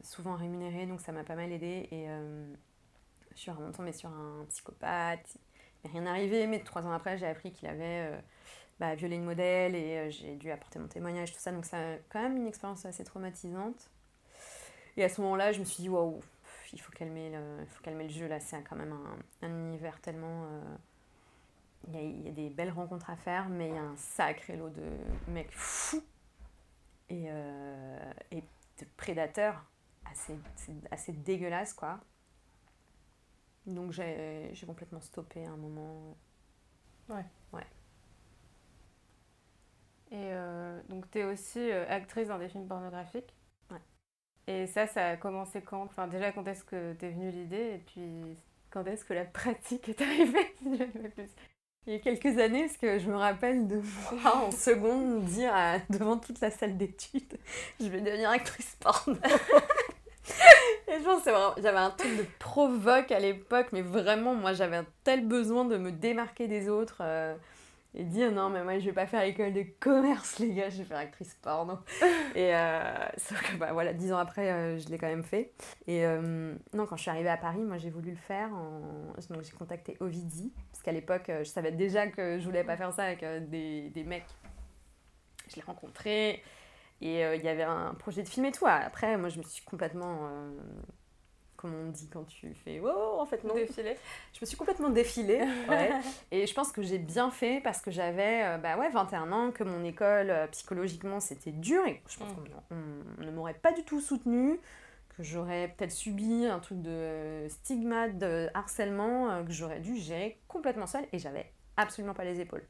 souvent rémunérée, donc ça m'a pas mal aidé. Et euh, je suis vraiment tombée sur un psychopathe. Il rien arrivé, mais trois ans après, j'ai appris qu'il avait bah, violé une modèle et j'ai dû apporter mon témoignage, tout ça. Donc, c'est quand même une expérience assez traumatisante. Et à ce moment-là, je me suis dit, waouh, il faut calmer le, faut calmer le jeu là. C'est quand même un univers tellement. Il y, a, il y a des belles rencontres à faire, mais il y a un sacré lot de mecs fous et, euh, et de prédateurs assez, assez dégueulasse, quoi. Donc j'ai complètement stoppé à un moment. Et euh, donc, tu es aussi euh, actrice dans des films pornographiques. Ouais. Et ça, ça a commencé quand? Enfin, déjà, quand est-ce que t'es venue l'idée? Et puis, quand est-ce que la pratique est arrivée? Il y a quelques années, parce que je me rappelle de moi en seconde dire à- devant toute la salle d'études, je vais devenir actrice porno. Et je pense que j'avais un truc de provoque à l'époque, mais vraiment, moi j'avais un tel besoin de me démarquer des autres euh, et dire non, mais moi je vais pas faire école de commerce, les gars, je vais faire actrice porno. et euh, sauf que bah, voilà, dix ans après, euh, je l'ai quand même fait. Et euh, non, quand je suis arrivée à Paris, moi j'ai voulu le faire. En... Donc j'ai contacté Ovidie, parce qu'à l'époque, je savais déjà que je voulais pas faire ça avec des, des mecs. Je l'ai rencontré et il y avait un projet de film et tout. Après, moi je me suis complètement. Comme on dit quand tu fais oh en fait non. Défilé. Je me suis complètement défilée ouais. et je pense que j'ai bien fait parce que j'avais euh, bah ouais 21 ans que mon école euh, psychologiquement c'était dur et je pense Mm. qu'on on ne m'aurait pas du tout soutenue que j'aurais peut-être subi un truc de stigmate de harcèlement euh, que j'aurais dû gérer complètement seule et j'avais absolument pas les épaules.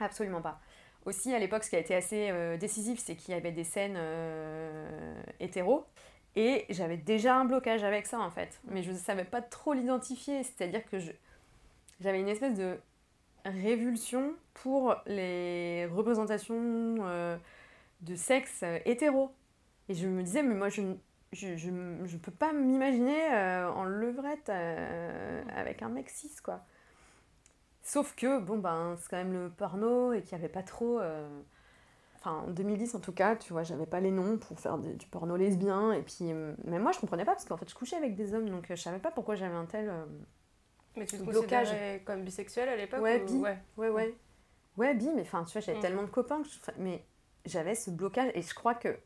Absolument pas. Aussi à l'époque ce qui a été assez euh, décisif c'est qu'il y avait des scènes euh, hétéros et j'avais déjà un blocage avec ça en fait, mais je ne savais pas trop l'identifier. C'est-à-dire que je- j'avais une espèce de révulsion pour les représentations euh, de sexe euh, hétéro. Et je me disais, mais moi, je ne je, je, peux pas m'imaginer euh, en levrette avec un mec cis, quoi. Sauf que, bon, ben, c'est quand même le porno et qu'il n'y avait pas trop. Enfin, en 2010 en tout cas, tu vois, j'avais pas les noms pour faire du porno lesbien. Et puis, mais moi, je comprenais pas parce qu'en fait, je couchais avec des hommes donc je savais pas pourquoi j'avais un tel. Mais tu te blocage. comme bisexuelle à l'époque Ouais, bi. Ouais, ouais, ouais. Ouais, bi, mais enfin, tu vois, j'avais mm. tellement de copains, mais j'avais ce blocage et je crois que.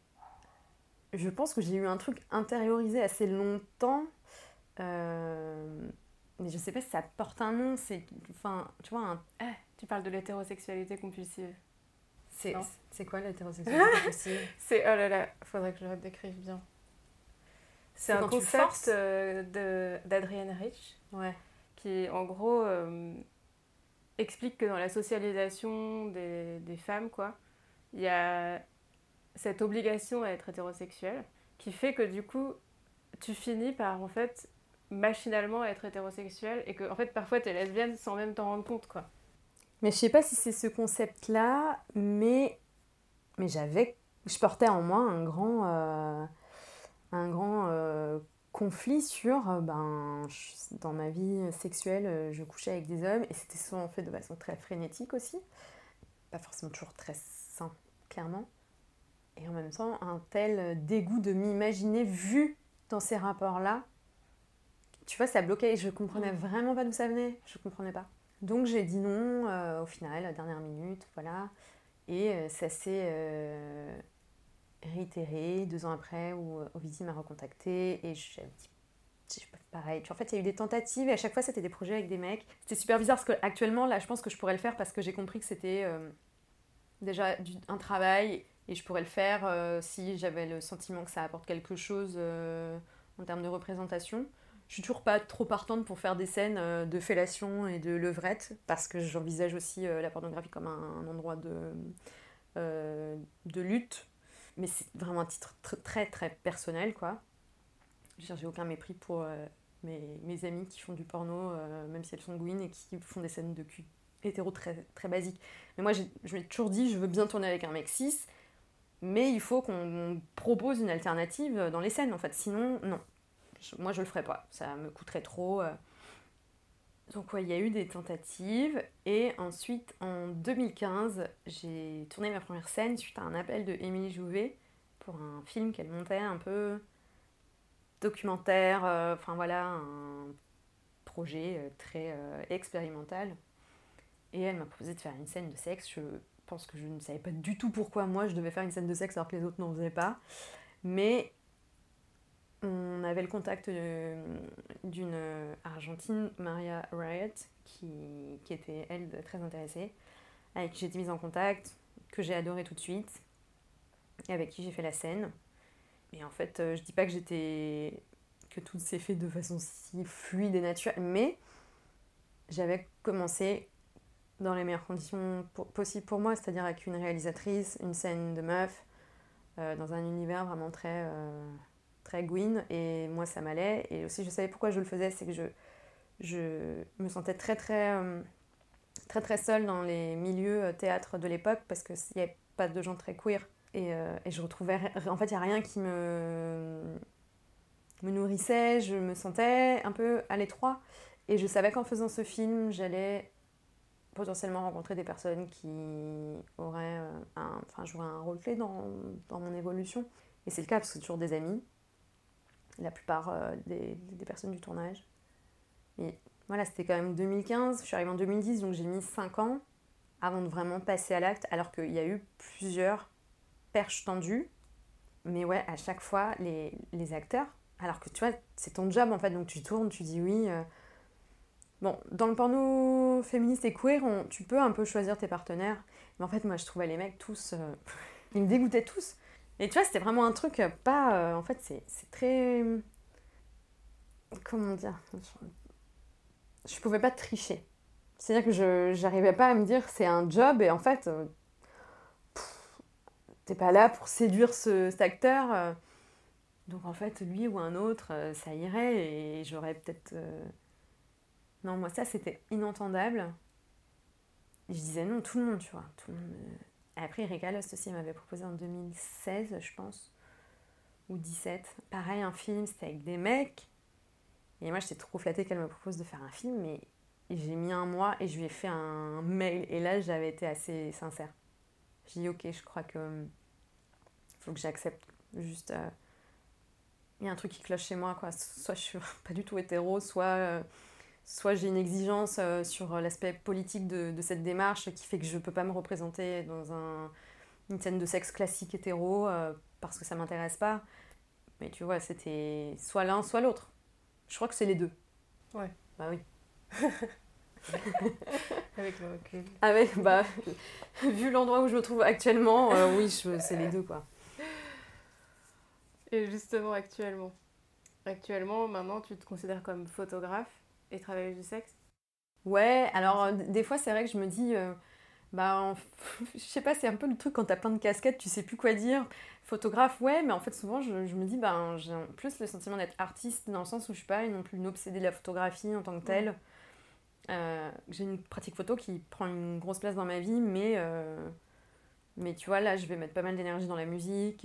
Je pense que j'ai eu un truc intériorisé assez longtemps. Euh, mais je sais pas si ça porte un nom, c'est. Enfin, tu vois, un. Eh, tu parles de l'hétérosexualité compulsive. C'est, c'est quoi l'hétérosexualité C'est. Oh là là, faudrait que je le décrive bien. C'est un concept euh, d'Adrienne Rich. Ouais qui en gros euh, explique que dans la socialisation des, des, femmes, quoi, il y a cette obligation à être hétérosexuel qui fait que du coup tu finis par en fait machinalement être hétérosexuel et que en fait parfois tu es lesbienne sans même t'en rendre compte quoi. Mais je sais pas si c'est ce concept là, mais mais j'avais je portais en moi un grand euh, un grand euh, conflit sur, euh, ben, dans ma vie sexuelle, je couchais avec des hommes et c'était souvent fait de façon très frénétique aussi. Pas forcément toujours très sain, clairement. Et en même temps, un tel dégoût de m'imaginer vu dans ces rapports-là, tu vois, ça bloquait et je comprenais mmh. vraiment pas d'où ça venait. Je comprenais pas. Donc j'ai dit non euh, au final, dernière minute, voilà. Et ça s'est réitéré deux ans après où euh, Ovidie m'a recontacté et je dit pareil. En fait, il y a eu des tentatives et à chaque fois, c'était des projets avec des mecs. C'était super bizarre parce que actuellement, là, je pense que je pourrais le faire parce que j'ai compris que c'était euh, déjà un travail et je pourrais le faire euh, si j'avais le sentiment que ça apporte quelque chose en termes de représentation. Je suis toujours pas trop partante pour faire des scènes de fellation et de levrette parce que j'envisage aussi la pornographie comme un, endroit de, de lutte mais c'est vraiment un titre très très personnel quoi. J'ai aucun mépris pour euh, mes, mes, amis qui font du porno, euh, même si elles sont gouines et qui font des scènes de cul hétéro très, très basiques. Mais moi, je m'ai toujours dit, je veux bien tourner avec un mec cis, mais il faut qu'on propose une alternative dans les scènes en fait. Sinon, non. Moi, je le ferais pas. Ça me coûterait trop. Euh. Donc ouais, il y a eu des tentatives et ensuite en 2015, j'ai tourné ma première scène suite à un appel de Émilie Jouvet pour un film qu'elle montait un peu documentaire, euh, enfin voilà, un projet euh, très expérimental. Et elle m'a proposé de faire une scène de sexe. Je pense que je ne savais pas du tout pourquoi moi je devais faire une scène de sexe alors que les autres n'en faisaient pas. Mais on avait le contact euh, d'une Argentine, Maria Riot, qui, qui, était, elle, très intéressée, avec qui j'ai été mise en contact, que j'ai adoré tout de suite, et avec qui j'ai fait la scène. Et en fait, euh, je dis pas que j'étais. que tout s'est fait de façon si fluide et naturelle, mais j'avais commencé dans les meilleures conditions possibles pour moi, c'est-à-dire avec une réalisatrice, une scène de meuf, euh, dans un univers vraiment très très Gwyn et moi ça m'allait. Et aussi je savais pourquoi je le faisais c'est que je, je me sentais très très euh, très très seule dans les milieux euh, théâtre de l'époque parce qu'il n'y avait pas de gens très queer. Et, euh, et je retrouvais en fait il n'y a rien qui me me nourrissait. Je me sentais un peu à l'étroit. Et je savais qu'en faisant ce film j'allais potentiellement rencontrer des personnes qui auraient un, enfin, joué un rôle clé dans, dans mon évolution. Et c'est le cas parce que c'est toujours des amis la plupart euh, des, des, personnes du tournage. Et voilà, c'était quand même 2015, je suis arrivée en 2010, donc j'ai mis 5 ans avant de vraiment passer à l'acte, alors qu'il y a eu plusieurs perches tendues. Mais ouais, à chaque fois, les, les acteurs, alors que tu vois, c'est ton job en fait, donc tu tournes, tu dis oui. Euh. Bon, dans le porno féministe et queer, tu peux un peu choisir tes partenaires. Mais en fait, moi, je trouvais les mecs tous. Euh, ils me dégoûtaient tous. Et tu vois, c'était vraiment un truc euh, pas. Euh, en fait, c'est très. Comment dire Je pouvais pas tricher. C'est-à-dire que je j'arrivais pas à me dire c'est un job et en fait. Euh, t'es pas là pour séduire ce, cet acteur. donc en fait, lui ou un autre, ça irait et j'aurais peut-être. Non, moi, ça, c'était inentendable. je disais non, tout le monde, tu vois. Après, Erika Lost aussi m'avait proposé en 2016, je pense, ou 17. Pareil, un film, c'était avec des mecs. Et moi, j'étais trop flattée qu'elle me propose de faire un film, mais j'ai mis un mois et je lui ai fait un mail. Et là, j'avais été assez sincère. J'ai dit, ok, je crois que hum, faut que j'accepte. Juste, euh, il y a un truc qui cloche chez moi, quoi. Soit je suis pas du tout hétéro, soit, euh, soit j'ai une exigence euh, sur l'aspect politique de, de, cette démarche qui fait que je peux pas me représenter dans un, une scène de sexe classique hétéro parce que ça m'intéresse pas. Mais tu vois, c'était soit l'un, soit l'autre. Je crois que c'est les deux. Ouais. Bah oui. Avec le recul. Avec, bah, vu l'endroit où je me trouve actuellement, euh, oui, c'est les deux, quoi. Et justement, actuellement Actuellement, maintenant, tu te considères comme photographe et travailleuse du sexe? Ouais, alors, euh, des fois, c'est vrai que je me dis... Euh, bah, je sais pas, c'est un peu le truc quand t'as plein de casquettes, tu sais plus quoi dire. Photographe, ouais, mais en fait, souvent, je, me dis, ben, j'ai plus le sentiment d'être artiste dans le sens où je suis pas non plus une obsédée de la photographie en tant que telle. Euh, j'ai une pratique photo qui prend une grosse place dans ma vie, mais, euh, mais tu vois, là, je vais mettre pas mal d'énergie dans la musique.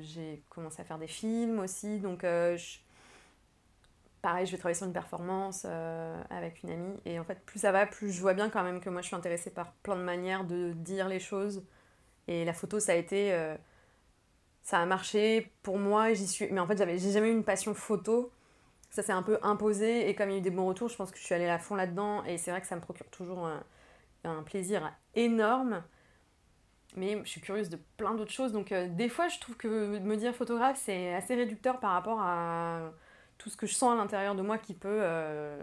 J'ai commencé à faire des films aussi, donc pareil, je vais travailler sur une performance avec une amie. Et en fait, plus ça va, plus je vois bien quand même que moi, je suis intéressée par plein de manières de dire les choses. Et la photo, ça a été... ça a marché pour moi, j'y suis... Mais en fait, j'ai jamais eu une passion photo ça s'est un peu imposé et comme il y a eu des bons retours, je pense que je suis allée à fond là-dedans et c'est vrai que ça me procure toujours un, plaisir énorme. Mais je suis curieuse de plein d'autres choses. Donc euh, des fois, je trouve que me dire photographe, c'est assez réducteur par rapport à tout ce que je sens à l'intérieur de moi qui peut... Euh,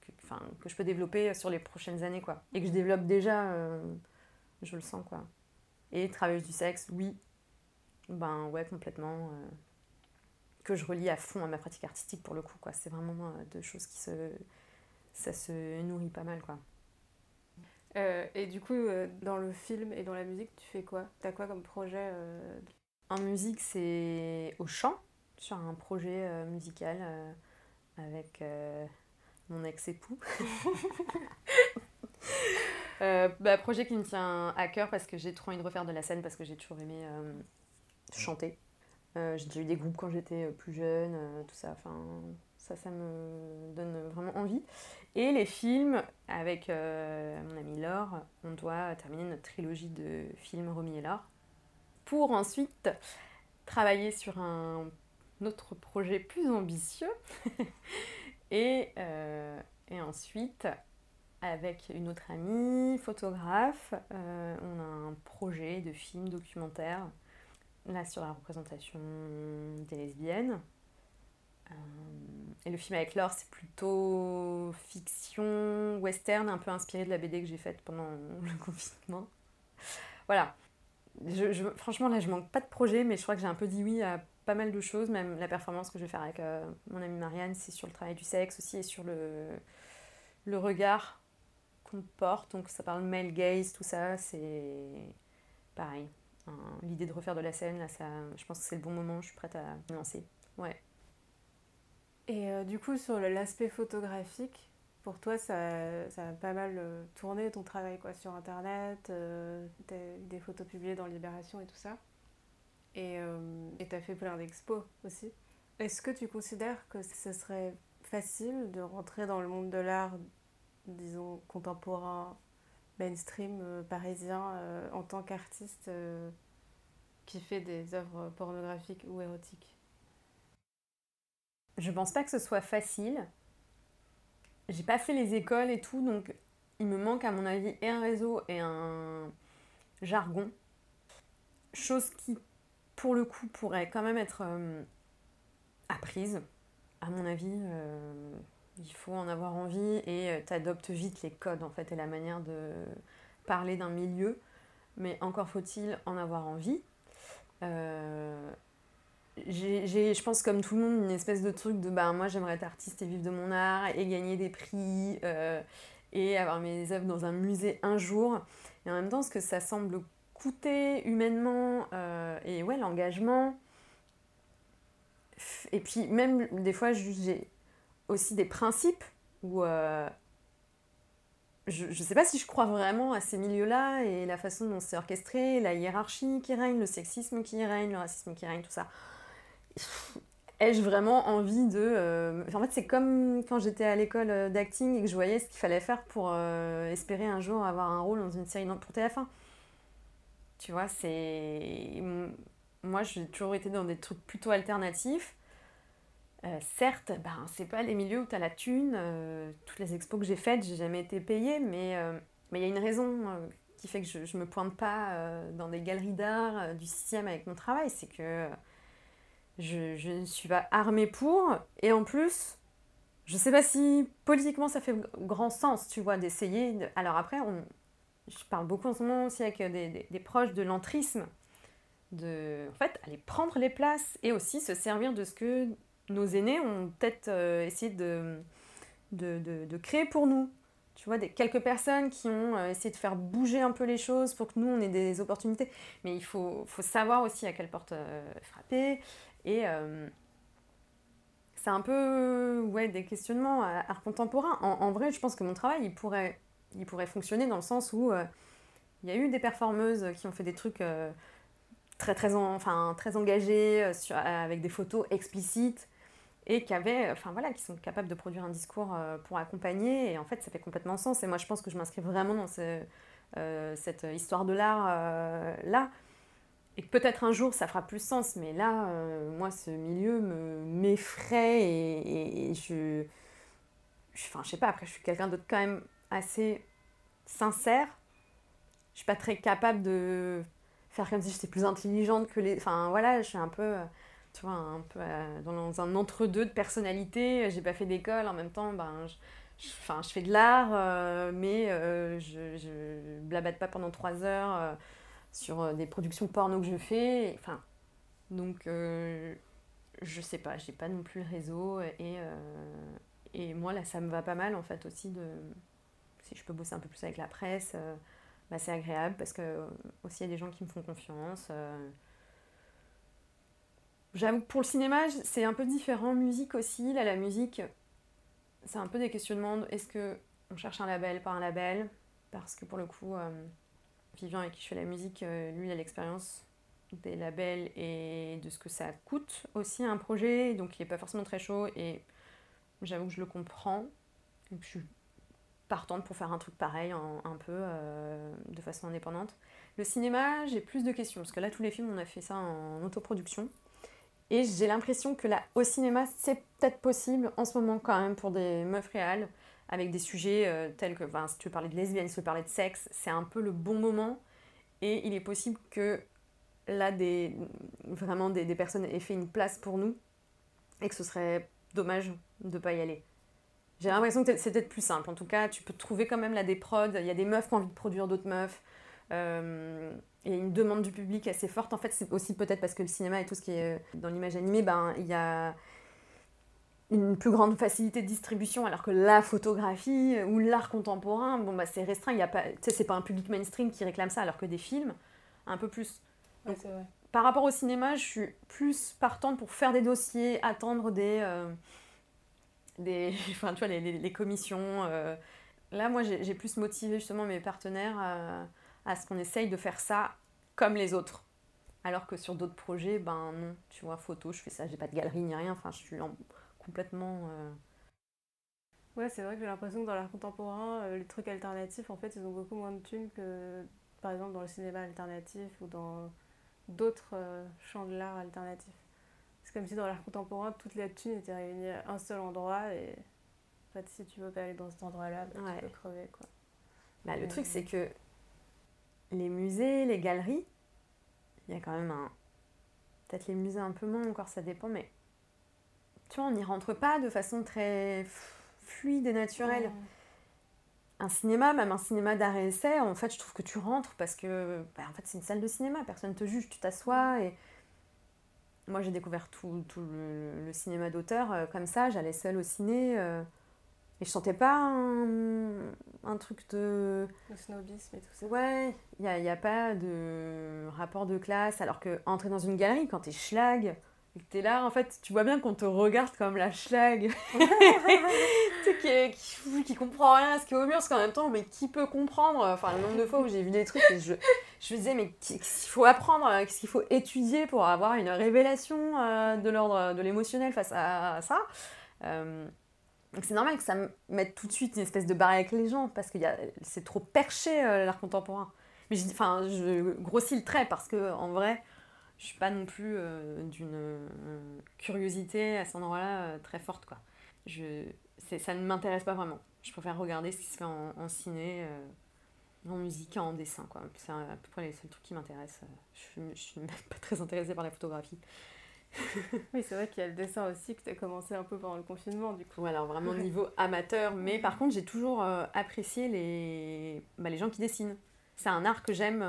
que, que je peux développer sur les prochaines années, quoi. Et que je développe déjà, euh, je le sens, quoi. Et travailleuse du sexe, oui. Ben ouais, complètement que je relie à fond à ma pratique artistique pour le coup. Quoi. C'est vraiment euh, deux choses qui se. Ça se nourrit pas mal. quoi. Euh, et du coup, euh, dans le film et dans la musique, tu fais quoi? T'as quoi comme projet En musique, c'est au chant, sur un projet musical avec mon ex-époux. bah, projet qui me tient à cœur parce que j'ai trop envie de refaire de la scène, parce que j'ai toujours aimé chanter. Euh, j'ai déjà eu des groupes quand j'étais euh, plus jeune, euh, tout ça. Enfin, ça, ça me donne vraiment envie. Et les films, avec mon ami Laure, on doit terminer notre trilogie de films Romy et Laure. Pour ensuite travailler sur un autre projet plus ambitieux. et, et, ensuite, avec une autre amie, photographe, on a un projet de film documentaire là sur la représentation des lesbiennes. Euh, et le film avec Laure, c'est plutôt fiction, western, un peu inspiré de la BD que j'ai faite pendant le confinement. Voilà. Je, franchement, là, je manque pas de projet, mais je crois que j'ai un peu dit oui à pas mal de choses. Même la performance que je vais faire avec euh, mon amie Marianne, c'est sur le travail du sexe aussi et sur le, le regard qu'on porte. Donc ça parle male gaze, tout ça, c'est pareil l'idée de refaire de la scène, là, ça, je pense que c'est le bon moment, je suis prête à lancer. Ouais. Et euh, du coup, sur l'aspect photographique, pour toi, ça, ça, a pas mal euh, tourné ton travail quoi, sur Internet, des photos publiées dans Libération et tout ça? Et tu as fait plein d'expos aussi. Est-ce que tu considères que ce serait facile de rentrer dans le monde de l'art, disons, contemporain, mainstream euh, parisien euh, en tant qu'artiste euh, qui fait des œuvres pornographiques ou érotiques? Je pense pas que ce soit facile. J'ai pas fait les écoles et tout, donc il me manque à mon avis un réseau et un jargon. Chose qui, pour le coup, pourrait quand même être apprise, à mon avis il faut en avoir envie et euh, tu adoptes vite les codes en fait et la manière de parler d'un milieu. Mais encore faut-il en avoir envie. Euh, j'ai, je pense, comme tout le monde, une espèce de truc de bah, moi j'aimerais être artiste et vivre de mon art et gagner des prix euh, et avoir mes œuvres dans un musée un jour. Et en même temps, ce que ça semble humainement et ouais, l'engagement. Et puis, même des fois, j'ai aussi des principes où euh, je ne sais pas si je crois vraiment à ces milieux-là et la façon dont c'est orchestré, la hiérarchie qui règne, le sexisme qui règne, le racisme qui règne, tout ça. Ai-je vraiment envie de... Euh, en fait, c'est comme quand j'étais à l'école euh, d'acting et que je voyais ce qu'il fallait faire pour euh, espérer un jour avoir un rôle dans une série pour TF1. Tu vois, c'est... Moi, j'ai toujours été dans des trucs plutôt alternatifs. Euh, certes, ben, c'est pas les milieux où tu as la thune. Euh, toutes les expos que j'ai faites, j'ai jamais été payée, mais euh, il y a une raison qui fait que je, ne me pointe pas dans des galeries d'art du 6 avec mon travail. C'est que je, je, ne suis pas armée pour. Et en plus, je sais pas si politiquement ça fait grand sens, tu vois, d'essayer. Alors après, on... je parle beaucoup en ce moment aussi avec des, des proches de l'entrisme. De, en fait, aller prendre les places et aussi se servir de ce que nos aînés ont peut-être euh, essayé de, de, créer pour nous. Tu vois, des, quelques personnes qui ont euh, essayé de faire bouger un peu les choses pour que nous, on ait des opportunités. Mais il faut, faut savoir aussi à quelle porte euh, frapper. Et c'est un peu ouais, des questionnements art contemporain. En, vrai, je pense que mon travail, il pourrait, il pourrait fonctionner dans le sens où il y a eu des performeuses qui ont fait des trucs très, très, enfin, très engagés, sur, avec des photos explicites et qui avaient, enfin voilà, qui sont capables de produire un discours euh, pour accompagner. Et en fait, ça fait complètement sens. Et moi, je pense que je m'inscris vraiment dans euh, cette histoire de l'art euh, là. Et peut-être un jour, ça fera plus sens. Mais là, moi, ce milieu me m'effraie et, je, enfin, je sais pas. Après, je suis quelqu'un d'autre quand même assez sincère. Je suis pas très capable de faire comme si j'étais plus intelligente que les. Enfin voilà, je suis un peu tu vois, un peu euh, dans un entre-deux de personnalité. J'ai pas fait d'école, en même temps, ben, je, je fais de l'art, euh, mais euh, je, je blabate pas pendant trois heures sur des productions porno que je fais. Enfin, donc, je sais pas, j'ai pas non plus le réseau. Et, et moi, là, ça me va pas mal, en fait, aussi, de si je peux bosser un peu plus avec la presse. Bah, c'est agréable parce que aussi il y a des gens qui me font confiance. J'avoue que pour le cinéma, c'est un peu différent. Musique aussi, là, la musique, c'est un peu des questionnements. Est-ce que on cherche un label, pas un label? Parce que pour le coup, euh, Vivian avec qui je fais la musique, euh, lui, il a l'expérience des labels et de ce que ça coûte aussi un projet, donc il n'est pas forcément très chaud et j'avoue que je le comprends. Je suis partante pour faire un truc pareil, un peu euh, de façon indépendante. Le cinéma, j'ai plus de questions, parce que là, tous les films, on a fait ça en autoproduction. Et j'ai l'impression que là, au cinéma, c'est peut-être possible en ce moment quand même pour des meufs réelles, avec des sujets euh, tels que, si tu veux parler de lesbienne, si tu veux parler de sexe, c'est un peu le bon moment. Et il est possible que là, des, vraiment des, des personnes aient fait une place pour nous et que ce serait dommage de ne pas y aller. J'ai l'impression que c'est peut-être plus simple. En tout cas, tu peux trouver quand même là des prods. Il y a des meufs qui ont envie de produire d'autres meufs. Euh, et une demande du public assez forte. En fait, c'est aussi peut-être parce que le cinéma et tout ce qui est euh, dans l'image animée, ben, il y a une plus grande facilité de distribution, alors que la photographie ou l'art contemporain, bon, bah, c'est restreint. Il y a pas, c'est pas un public mainstream qui réclame ça, alors que des films, un peu plus. Par rapport au cinéma, je suis plus partante pour faire des dossiers, attendre des, euh, des, enfin, les, les, commissions. Euh. Là, moi, j'ai plus motivé justement mes partenaires à ce qu'on essaye de faire ça comme les autres. Alors que sur d'autres projets, ben non, tu vois, photo, je fais ça, j'ai pas de galerie ni rien, enfin je suis complètement... Euh, ouais, c'est vrai que j'ai l'impression que dans l'art contemporain, euh, les trucs alternatifs, en fait, ils ont beaucoup moins de thunes que, par exemple, dans le cinéma alternatif ou dans d'autres champs de l'art alternatif. C'est comme si dans l'art contemporain, toutes les thunes étaient réunies à un seul endroit et en fait, si tu veux pas aller dans cet endroit-là, bah, tu peux crever, quoi. Bah, le truc, c'est que les musées, les galeries, il y a quand même un. Peut-être les musées un peu moins encore, ça dépend, mais. Tu vois, on n'y rentre pas de façon très fluide et naturelle. Un cinéma, même un cinéma d'art et essai, en fait, je trouve que tu rentres parce que. Bah, en fait, c'est une salle de cinéma, personne ne te juge, tu t'assois et. Moi, j'ai découvert tout, le, cinéma d'auteur euh, comme ça, j'allais seule au ciné. Euh, et je sentais pas un, truc de. Le snobisme et tout ça. Ouais, il n'y a, a, pas de rapport de classe. Alors que entrer dans une galerie, quand t'es schlag, T'es là, en fait, tu vois bien qu'on te regarde comme la schlag. tu sais, qui, qui, comprend rien à ce qui est au mur, parce qu'en même temps, mais qui peut comprendre Enfin, le nombre de fois où j'ai vu des trucs et je, je me disais, mais qu'est-ce qu'il faut apprendre Qu'est-ce qu'il faut étudier pour avoir une révélation euh, de l'ordre de l'émotionnel face à, ça euh, donc c'est normal que ça me mette tout de suite une espèce de barrière avec les gens, parce que c'est trop perché euh, l'art contemporain. Mais je, enfin, je grossis le trait, parce que en vrai, je suis pas non plus euh, d'une euh, curiosité à cet endroit-là euh, très forte quoi. Je, ça ne m'intéresse pas vraiment. Je préfère regarder ce qui se fait en, ciné, en musique, en dessin quoi. C'est à peu près les seuls trucs qui m'intéressent. Je, je suis même pas très intéressée par la photographie. oui, c'est vrai qu'il y a le dessin aussi que tu as commencé un peu pendant le confinement, du coup. Ouais, alors vraiment niveau amateur, mais par contre, j'ai toujours apprécié les... Bah, les gens qui dessinent. C'est un art que j'aime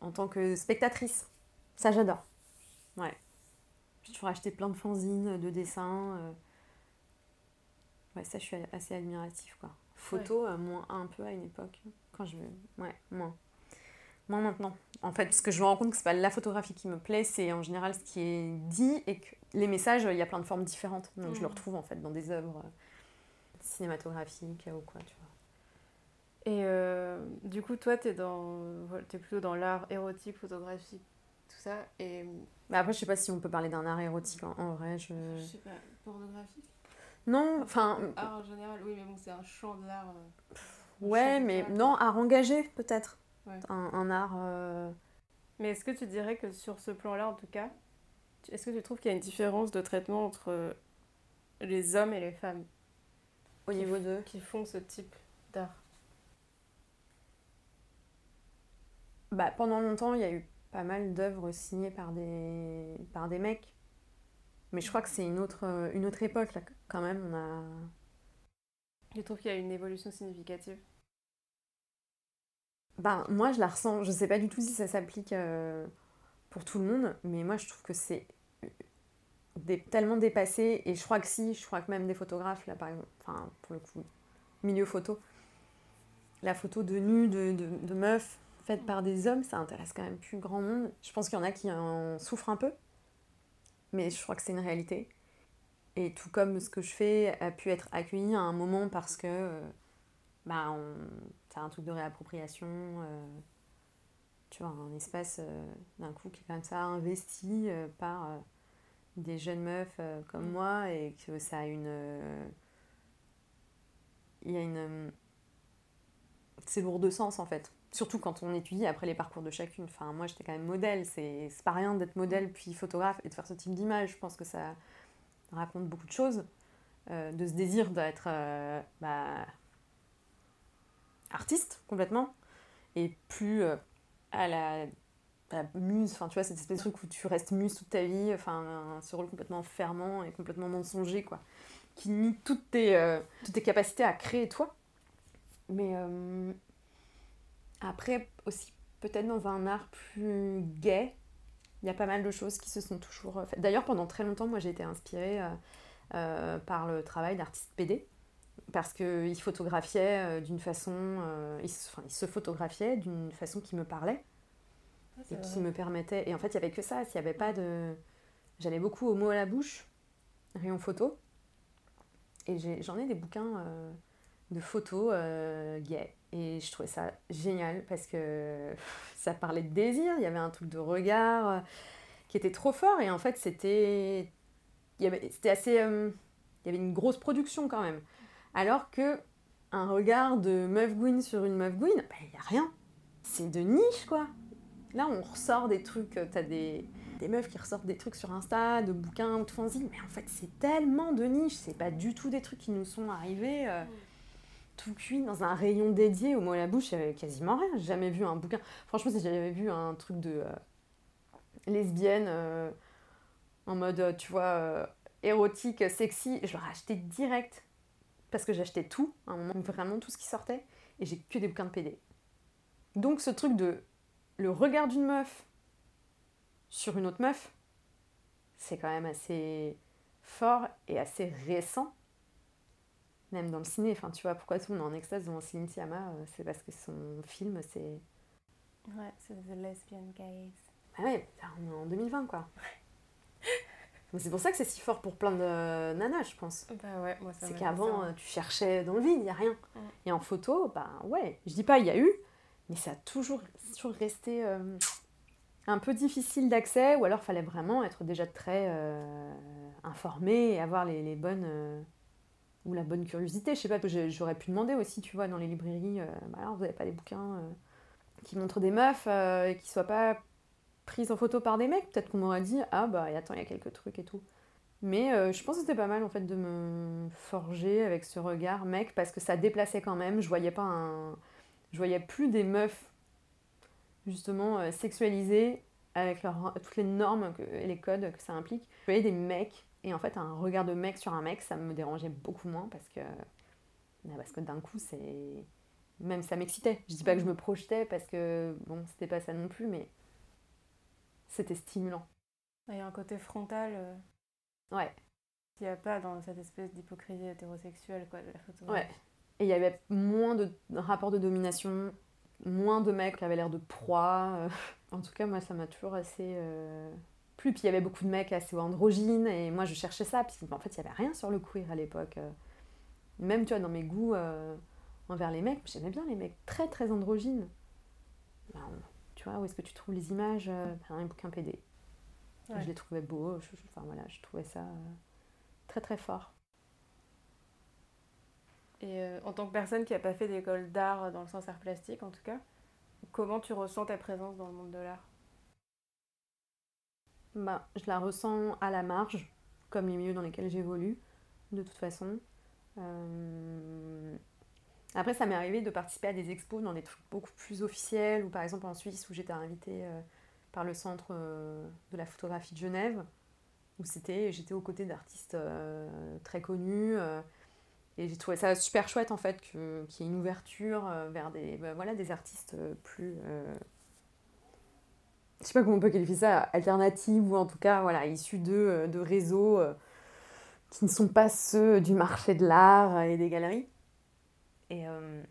en tant que spectatrice. Ça, j'adore. Ouais. J'ai toujours acheté plein de fanzines, de dessins. Euh. Ouais, ça, je suis assez admiratif, quoi. Photo, euh, moins un peu à une époque. Quand je veux. Ouais, moins. Moins maintenant. En fait, ce que je me rends compte que c'est pas la photographie qui me plaît, c'est en général ce qui est dit et que les messages, il y a plein de formes différentes. Donc je le retrouve en fait dans des œuvres euh, cinématographiques ou quoi, tu vois. Et du coup, toi, tu es, dans... es plutôt dans l'art érotique, photographique ça. Et... Bah après, je sais pas si on peut parler d'un art érotique en, vrai. Je... je sais pas, pornographique? Non, enfin. Art en général, oui, mais bon, c'est un champ d'art. Euh, ouais, mais non, art engagé, peut-être. Un, un, art. Euh, mais est-ce que tu dirais que sur ce plan-là, en tout cas, est-ce que tu trouves qu'il y a une différence de traitement entre les hommes et les femmes Au niveau de Qui font ce type d'art? Bah, Pendant longtemps, il y a eu pas mal d'œuvres signées par des, par des mecs. Mais je crois que c'est une autre, une autre époque, là, quand même. On a... Je trouve qu'il y a une évolution significative ben, moi, je la ressens. Je sais pas du tout si ça s'applique euh, pour tout le monde, mais moi, je trouve que c'est des, tellement dépassé. Et je crois que si, je crois que même des photographes, là, par exemple, enfin, pour le coup, milieu photo, la photo de nu, de, de, de meuf, faite par des hommes, ça intéresse quand même plus grand monde. Je pense qu'il y en a qui en souffrent un peu, mais je crois que c'est une réalité. Et tout comme ce que je fais a pu être accueilli à un moment parce que euh, bah, c'est un truc de réappropriation, euh, tu vois, un espace euh, d'un coup qui est comme ça investi par des jeunes meufs comme mm. moi et que ça a une. Il y a une. C'est lourd de sens en fait surtout quand on étudie après les parcours de chacune. Enfin, moi, j'étais quand même modèle. C'est pas rien d'être modèle puis photographe et de faire ce type d'image. Je pense que ça raconte beaucoup de choses. Euh, de ce désir d'être euh, bah, artiste complètement et plus euh, à, la, muse. Enfin, tu vois, cette espèce de truc où tu restes muse toute ta vie. Enfin, ce rôle complètement fermant et complètement mensonger, quoi. Qui nie toutes tes, toutes tes capacités à créer toi. Mais après, aussi, peut-être dans un art plus gay, il y a pas mal de choses qui se sont toujours faites. D'ailleurs, pendant très longtemps, moi, j'ai été inspirée euh, euh, par le travail d'artiste PD. Parce qu'il photographiait euh, d'une façon. il, enfin, il se photographiait d'une façon qui me parlait. Ah, et qui me permettait. Et en fait, il n'y avait que ça. S'il n'y avait pas de. J'allais beaucoup au mot à la bouche, rayon photo. Et j'en ai, des bouquins de photos gays et je trouvais ça génial parce que ça parlait de désir, il y avait un truc de regard euh, qui était trop fort et en fait c'était assez euh, il y avait une grosse production quand même. Alors que un regard de meuf gouine sur une meuf gouine, ben, il n'y a rien. C'est de niche quoi. Là on ressort des trucs, euh, t'as des, des meufs qui ressortent des trucs sur Insta, de bouquins ou de fanzines, mais en fait c'est tellement de niche, c'est pas du tout des trucs qui nous sont arrivés. Mm tout cuit dans un rayon dédié au mot à la bouche, il n'y quasiment rien. J'ai jamais vu un bouquin. Franchement, si j'avais vu un truc de euh, lesbienne euh, en mode, euh, tu vois, érotique, sexy, je l'aurais acheté direct. Parce que j'achetais tout, un moment, vraiment tout ce qui sortait. Et j'ai que des bouquins de PD. Donc ce truc de le regard d'une meuf sur une autre meuf, c'est quand même assez fort et assez récent même dans le ciné. Enfin, tu vois, pourquoi tout le monde est en extase devant Céline Sciamma euh, C'est parce que son film, c'est. Ouais, c'est The Lesbian Gaze. Ah ouais, on est en 2020, quoi. c'est pour ça que c'est si fort pour plein de nanas, je pense. Bah ouais, moi ça C'est qu'avant, euh, tu cherchais dans le vide, il n'y a rien. Et en photo, bah ouais, je dis pas il y a eu, mais ça a toujours, toujours resté euh, un peu difficile d'accès, ou alors fallait vraiment être déjà très euh, informé et avoir les, les bonnes. euh, ou la bonne curiosité, je sais pas, j'aurais pu demander aussi, tu vois, dans les librairies, euh, bah alors vous n'avez pas des bouquins euh, qui montrent des meufs euh, et qui soient pas prises en photo par des mecs, peut-être qu'on m'aurait dit, ah bah attends, il y a quelques trucs et tout. Mais je pense que c'était pas mal en fait de me forger avec ce regard mec parce que ça déplaçait quand même. Je voyais pas un. Je voyais plus des meufs justement sexualisées avec toutes les normes et les codes que ça implique. Je voyais des mecs et en fait un regard de mec sur un mec ça me dérangeait beaucoup moins parce que. bah, Parce que d'un coup c'est. Même ça m'excitait. Je dis pas que je me projetais parce que bon c'était pas ça non plus mais. C'était stimulant. Il y a un côté frontal euh, Ouais. qu'il n'y a pas dans cette espèce d'hypocrisie hétérosexuelle quoi, de la photo. Ouais. Et il y avait moins de rapports de domination, moins de mecs qui avaient l'air de proie. euh. En tout cas, moi, ça m'a toujours assez euh, plu. Puis il y avait beaucoup de mecs assez androgynes, et moi, je cherchais ça, parce qu'en fait, il n'y avait rien sur le queer à l'époque. euh. Même, tu vois, dans mes goûts euh, envers les mecs, j'aimais bien les mecs très, très androgynes. Ben, tu vois, où est-ce que tu trouves les images ben, Un bouquin PD. Ouais. Je les trouvais beaux, je, je- enfin voilà, je trouvais ça euh, très, très fort. Et euh, en tant que personne qui n'a pas fait d'école d'art dans le sens art plastique en tout cas, comment tu ressens ta présence dans le monde de l'art? Bah, je la ressens à la marge, comme les milieux dans lesquels j'évolue, de toute façon. Euh, Après, ça m'est arrivé de participer à des expos dans des trucs beaucoup plus officiels, ou par exemple en Suisse, où j'étais invitée euh, par le Centre euh, de la photographie de Genève, où j'étais aux côtés d'artistes très connus. et j'ai trouvé ça super chouette en fait qu'il y ait une ouverture vers des, bah, voilà, des artistes plus je sais pas comment on peut qualifier ça, alternative ou en tout cas voilà, issus de, euh, de réseaux euh, qui ne sont pas ceux du marché de l'art et des galeries. Et euh,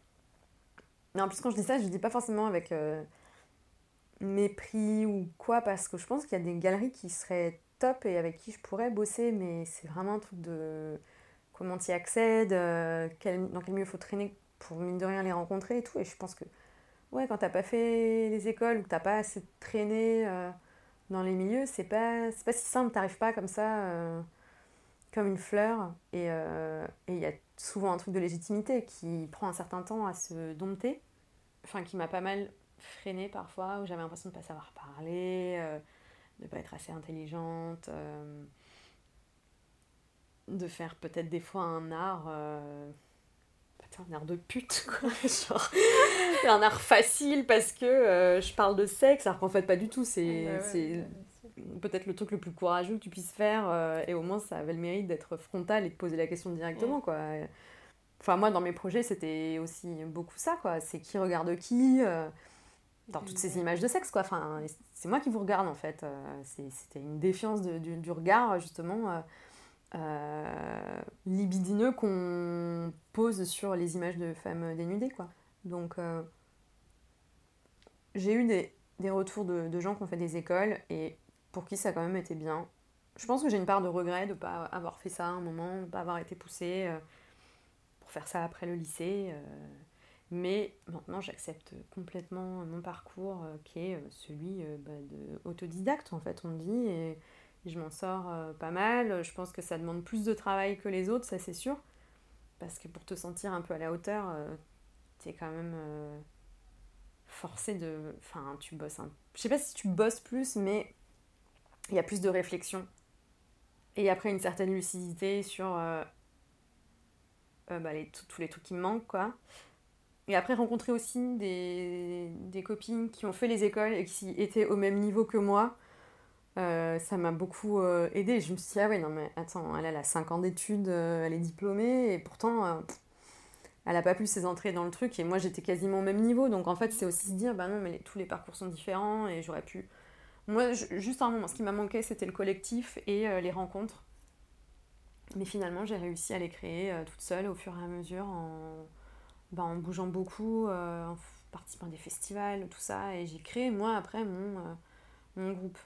en plus quand je dis ça, je dis pas forcément avec euh, mépris ou quoi, parce que je pense qu'il y a des galeries qui seraient top et avec qui je pourrais bosser, mais c'est vraiment un truc de comment tu y accèdes, euh, dans quel milieu faut traîner pour mine de rien les rencontrer et tout. Et je pense que ouais, quand t'as pas fait les écoles ou que t'as pas assez traîné euh, dans les milieux, c'est pas, pas si simple, t'arrives pas comme ça, euh, comme une fleur. Et euh, et il y a souvent un truc de légitimité qui prend un certain temps à se dompter, enfin qui m'a pas mal freiné parfois, où j'avais l'impression de pas savoir parler, de pas être assez intelligente, de faire peut-être des fois un art. Putain, un air de pute, quoi. Genre, un art facile parce que euh, je parle de sexe, alors qu'en fait, pas du tout. C'est Bah ouais, peut-être le truc le plus courageux que tu puisses faire, euh, et au moins, ça avait le mérite d'être frontal et de poser la question directement, quoi. Enfin, moi, dans mes projets, c'était aussi beaucoup ça, quoi. C'est qui regarde qui, euh, dans toutes ces images de sexe, quoi. Enfin, c'est moi qui vous regarde, en fait. C'était une défiance de- du, du regard, justement. Euh, libidineux qu'on pose sur les images de femmes dénudées quoi. Donc euh, j'ai eu des, des retours de, gens qui ont fait des écoles et pour qui ça a quand même été bien. Je pense que j'ai une part de regret de ne pas avoir fait ça à un moment, de ne pas avoir été poussée euh, pour faire ça après le lycée. mais maintenant j'accepte complètement mon parcours qui est celui bah, de autodidacte en fait on dit je m'en sors euh, pas mal. Je pense que ça demande plus de travail que les autres, ça c'est sûr. Parce que pour te sentir un peu à la hauteur, euh, t'es quand même euh, forcé de. Enfin, tu bosses un. Je sais pas si tu bosses plus, mais il y a plus de réflexion. Et après, une certaine lucidité sur bah, tous les trucs qui me manquent, quoi. Et après, rencontrer aussi des copines qui ont fait les écoles et qui étaient au même niveau que moi. Euh, ça m'a beaucoup euh, aidé. Je me suis dit, ah ouais, non, mais attends, elle, a 5 ans d'études, euh, elle est diplômée, et pourtant, elle a pas pu ses entrées dans le truc, et moi j'étais quasiment au même niveau. Donc en fait, c'est aussi se dire, bah non, mais tous les parcours sont différents, et j'aurais pu. Moi, juste un moment, ce qui m'a manqué, c'était le collectif et les rencontres. Mais finalement, j'ai réussi à les créer toute seule au fur et à mesure, en, bah, en bougeant beaucoup, en participant à des festivals, tout ça, et j'ai créé, moi, après, mon, mon groupe.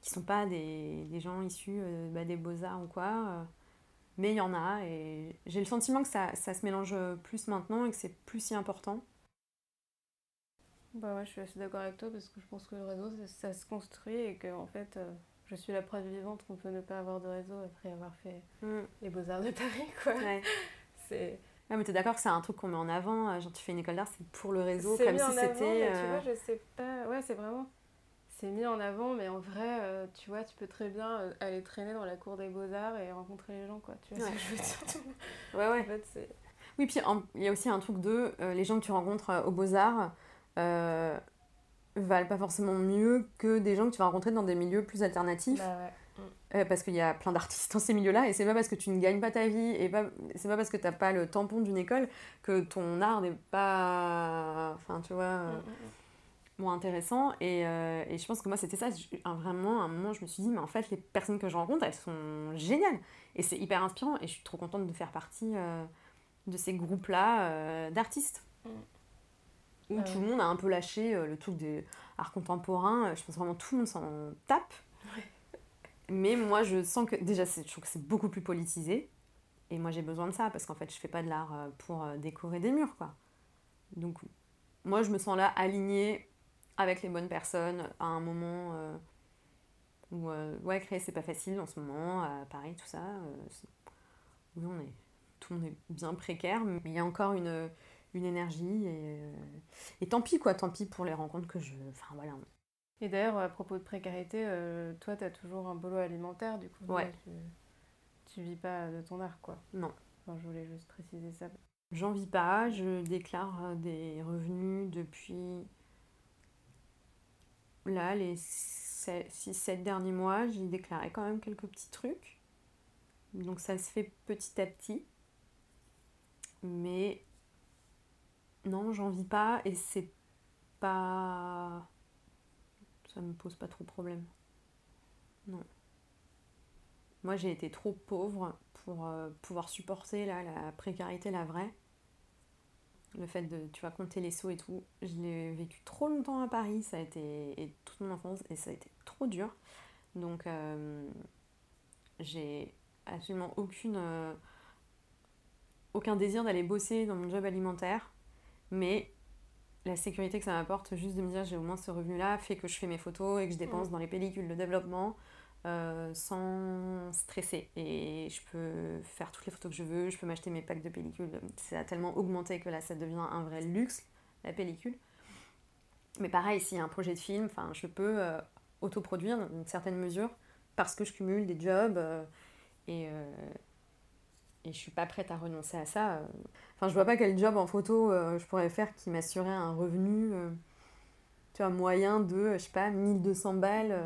Qui sont pas des, des gens issus bah, des beaux-arts ou quoi. mais il y en a et j'ai le sentiment que ça, ça, se mélange plus maintenant et que c'est plus si important. Bah ouais, je suis assez d'accord avec toi parce que je pense que le réseau, ça, se construit et que en fait, je suis la preuve vivante qu'on peut ne pas avoir de réseau après avoir fait mm. les beaux-arts de Paris, quoi. Ouais. c'est... Ouais, mais t'es d'accord que c'est un truc qu'on met en avant, euh, genre tu fais une école d'art, c'est pour le réseau, comme si c'était... Tu euh, vois, je sais pas, ouais, c'est vraiment... C'est mis en avant, mais en vrai, euh, tu vois, tu peux très bien aller traîner dans la cour des beaux-arts et rencontrer les gens, quoi. Tu vois ce que je veux dire Ouais, ouais. En fait, c'est... Oui, puis il y a aussi un truc de... les gens que tu rencontres aux beaux-arts valent pas forcément mieux que des gens que tu vas rencontrer dans des milieux plus alternatifs. Bah euh, parce qu'il y a plein d'artistes dans ces milieux-là, et c'est pas parce que tu ne gagnes pas ta vie, et pas, c'est pas parce que t'as pas le tampon d'une école que ton art n'est pas. Enfin, tu vois. Mm, mm, mm. intéressant. Et, euh, et, je pense que moi c'était ça. Vraiment à un moment je me suis dit mais en fait les personnes que je rencontre elles sont géniales. Et c'est hyper inspirant. Et je suis trop contente de faire partie euh, de ces groupes là d'artistes. Où tout le monde a un peu lâché le truc des arts contemporains. Je pense vraiment tout le monde s'en tape. Mais moi, je sens que déjà, je trouve que c'est beaucoup plus politisé. Et moi, j'ai besoin de ça. Parce qu'en fait, je fais pas de l'art euh, pour euh, décorer des murs, quoi. Donc, moi, je me sens là alignée avec les bonnes personnes à un moment euh, où, ouais, créer, c'est pas facile en ce moment, à Paris, tout ça. oui, on est, tout le monde est bien précaire, mais il y a encore une, une énergie. Et, et tant pis, quoi, tant pis pour les rencontres que je. Enfin, voilà. Et d'ailleurs, à propos de précarité, euh, toi, tu as toujours un boulot alimentaire, du coup. Ouais. tu, vis pas de ton art, quoi. Non. Enfin, je voulais juste préciser ça. J'en vis pas, je déclare euh, des revenus depuis. Là, les 6-7 derniers mois, j'ai déclaré quand même quelques petits trucs. Donc ça se fait petit à petit. Mais non, j'en vis pas et c'est pas ça me pose pas trop de problème. Non. Moi, j'ai été trop pauvre pour euh, pouvoir supporter la précarité, la vraie. Le fait de, tu vas compter les sous et tout. Je l'ai vécu trop longtemps à Paris, ça a été, et toute mon enfance, et ça a été trop dur. Donc, euh, j'ai absolument aucune, euh, aucun désir d'aller bosser dans mon job alimentaire. Mais la sécurité que ça m'apporte, juste de me dire j'ai au moins ce revenu-là, fait que je fais mes photos et que je dépense mm. dans les pellicules de développement euh, sans stresser. Et je peux faire toutes les photos que je veux, je peux m'acheter mes packs de pellicules. Ça a tellement augmenté que là ça devient un vrai luxe, la pellicule. Mais pareil, s'il y a un projet de film, je peux euh, autoproduire dans une certaine mesure parce que je cumule des jobs euh, et, et je suis pas prête à renoncer à ça. Euh. Enfin, je vois pas quel job en photo euh, je pourrais faire qui m'assurait un revenu, euh, tu vois, moyen de, je sais pas, 1200 balles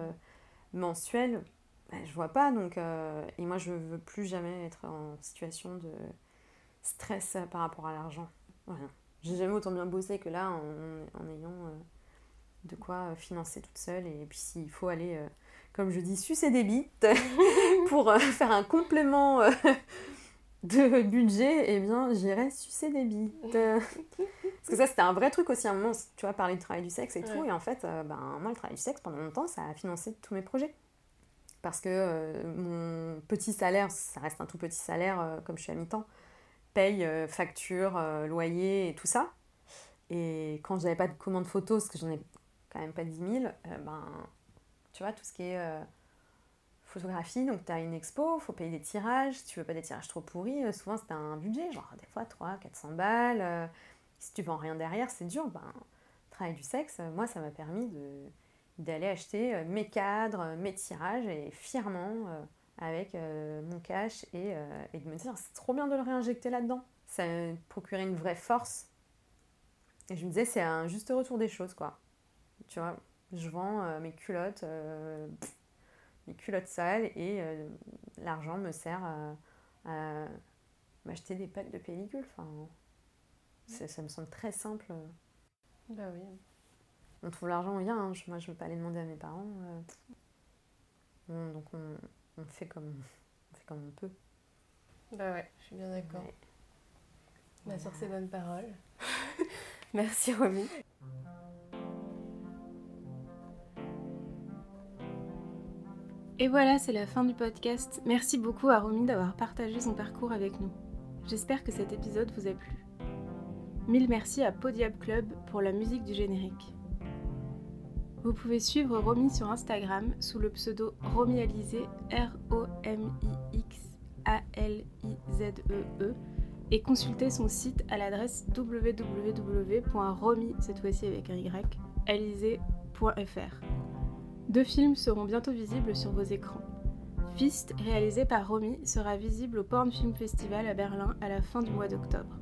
mensuelles. Ben, je vois pas, donc... et moi, je veux plus jamais être en situation de stress par rapport à l'argent. Voilà. J'ai jamais autant bien bossé que là, en, en ayant de quoi financer toute seule. Et puis s'il faut aller, comme je dis, sucer des bites pour faire un complément de budget, eh bien, j'irais sucer des bites. Parce que ça, c'était un vrai truc aussi à un moment, tu vois, parler du travail du sexe et tout. Et en fait, euh, ben, moi, le travail du sexe, pendant longtemps, ça a financé tous mes projets. Parce que euh, mon petit salaire, ça reste un tout petit salaire, euh, comme je suis à mi-temps, paye facture, loyer et tout ça. Et quand j'avais pas de commande photo, parce que j'en ai quand même pas 10 000, ben, tu vois, tout ce qui est photographie, donc tu as une expo, faut payer des tirages, tu veux pas des tirages trop pourris, euh, souvent c'est un budget, genre des fois 3 400 balles. Euh, si tu vends rien derrière, c'est dur. Ben, travail du sexe, euh, moi ça m'a permis d'aller acheter mes cadres, mes tirages et fièrement avec mon cash et, et, de me dire c'est trop bien de le réinjecter là-dedans. Ça procurait une vraie force. Et je me disais c'est un juste retour des choses quoi. Tu vois, je vends mes culottes mes culottes sales et euh, l'argent me sert à, m'acheter des packs de pellicules. Enfin, ça me semble très simple. Bah oui. On trouve l'argent, on vient. Hein. Moi, je ne veux pas aller demander à mes parents. Euh. donc, on, on, fait comme, on fait comme on peut. Bah ouais, je suis bien d'accord. Bah, sur ces bonnes paroles. Merci Romy. Et voilà, c'est la fin du podcast. Merci beaucoup à Romy d'avoir partagé son parcours avec nous. J'espère que cet épisode vous a plu. Mille merci à Podiab Club pour la musique du générique. Vous pouvez suivre Romy sur Instagram sous le pseudo Romy Alizé, R-O-M-I-X-A-L-I-Z-E-E, e, et consulter son site à l'adresse www.romy, cette fois-ci avec un Y, alizé.fr. Deux films seront bientôt visibles sur vos écrans. Fist, réalisé par Romy, sera visible au Porn Film Festival à Berlin à la fin du mois d'octobre.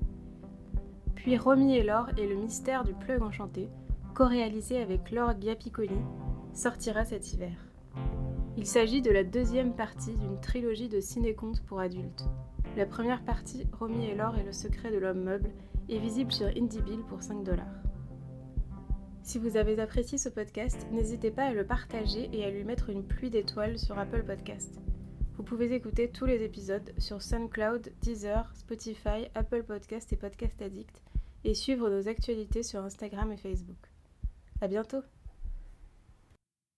Puis Romy et Laure et le mystère du plug enchanté, co-réalisé avec Laure Giapiconi, sortira cet hiver. Il s'agit de la deuxième partie d'une trilogie de ciné-contes pour adultes. La première partie, Romy et Laure et le secret de l'homme meuble, est visible sur IndieBill pour 5 dollars. Si vous avez apprécié ce podcast, n'hésitez pas à le partager et à lui mettre une pluie d'étoiles sur Apple Podcast. Vous pouvez écouter tous les épisodes sur SoundCloud, Deezer, Spotify, Apple Podcast et Podcast Addict et suivre nos actualités sur Instagram et Facebook. À bientôt!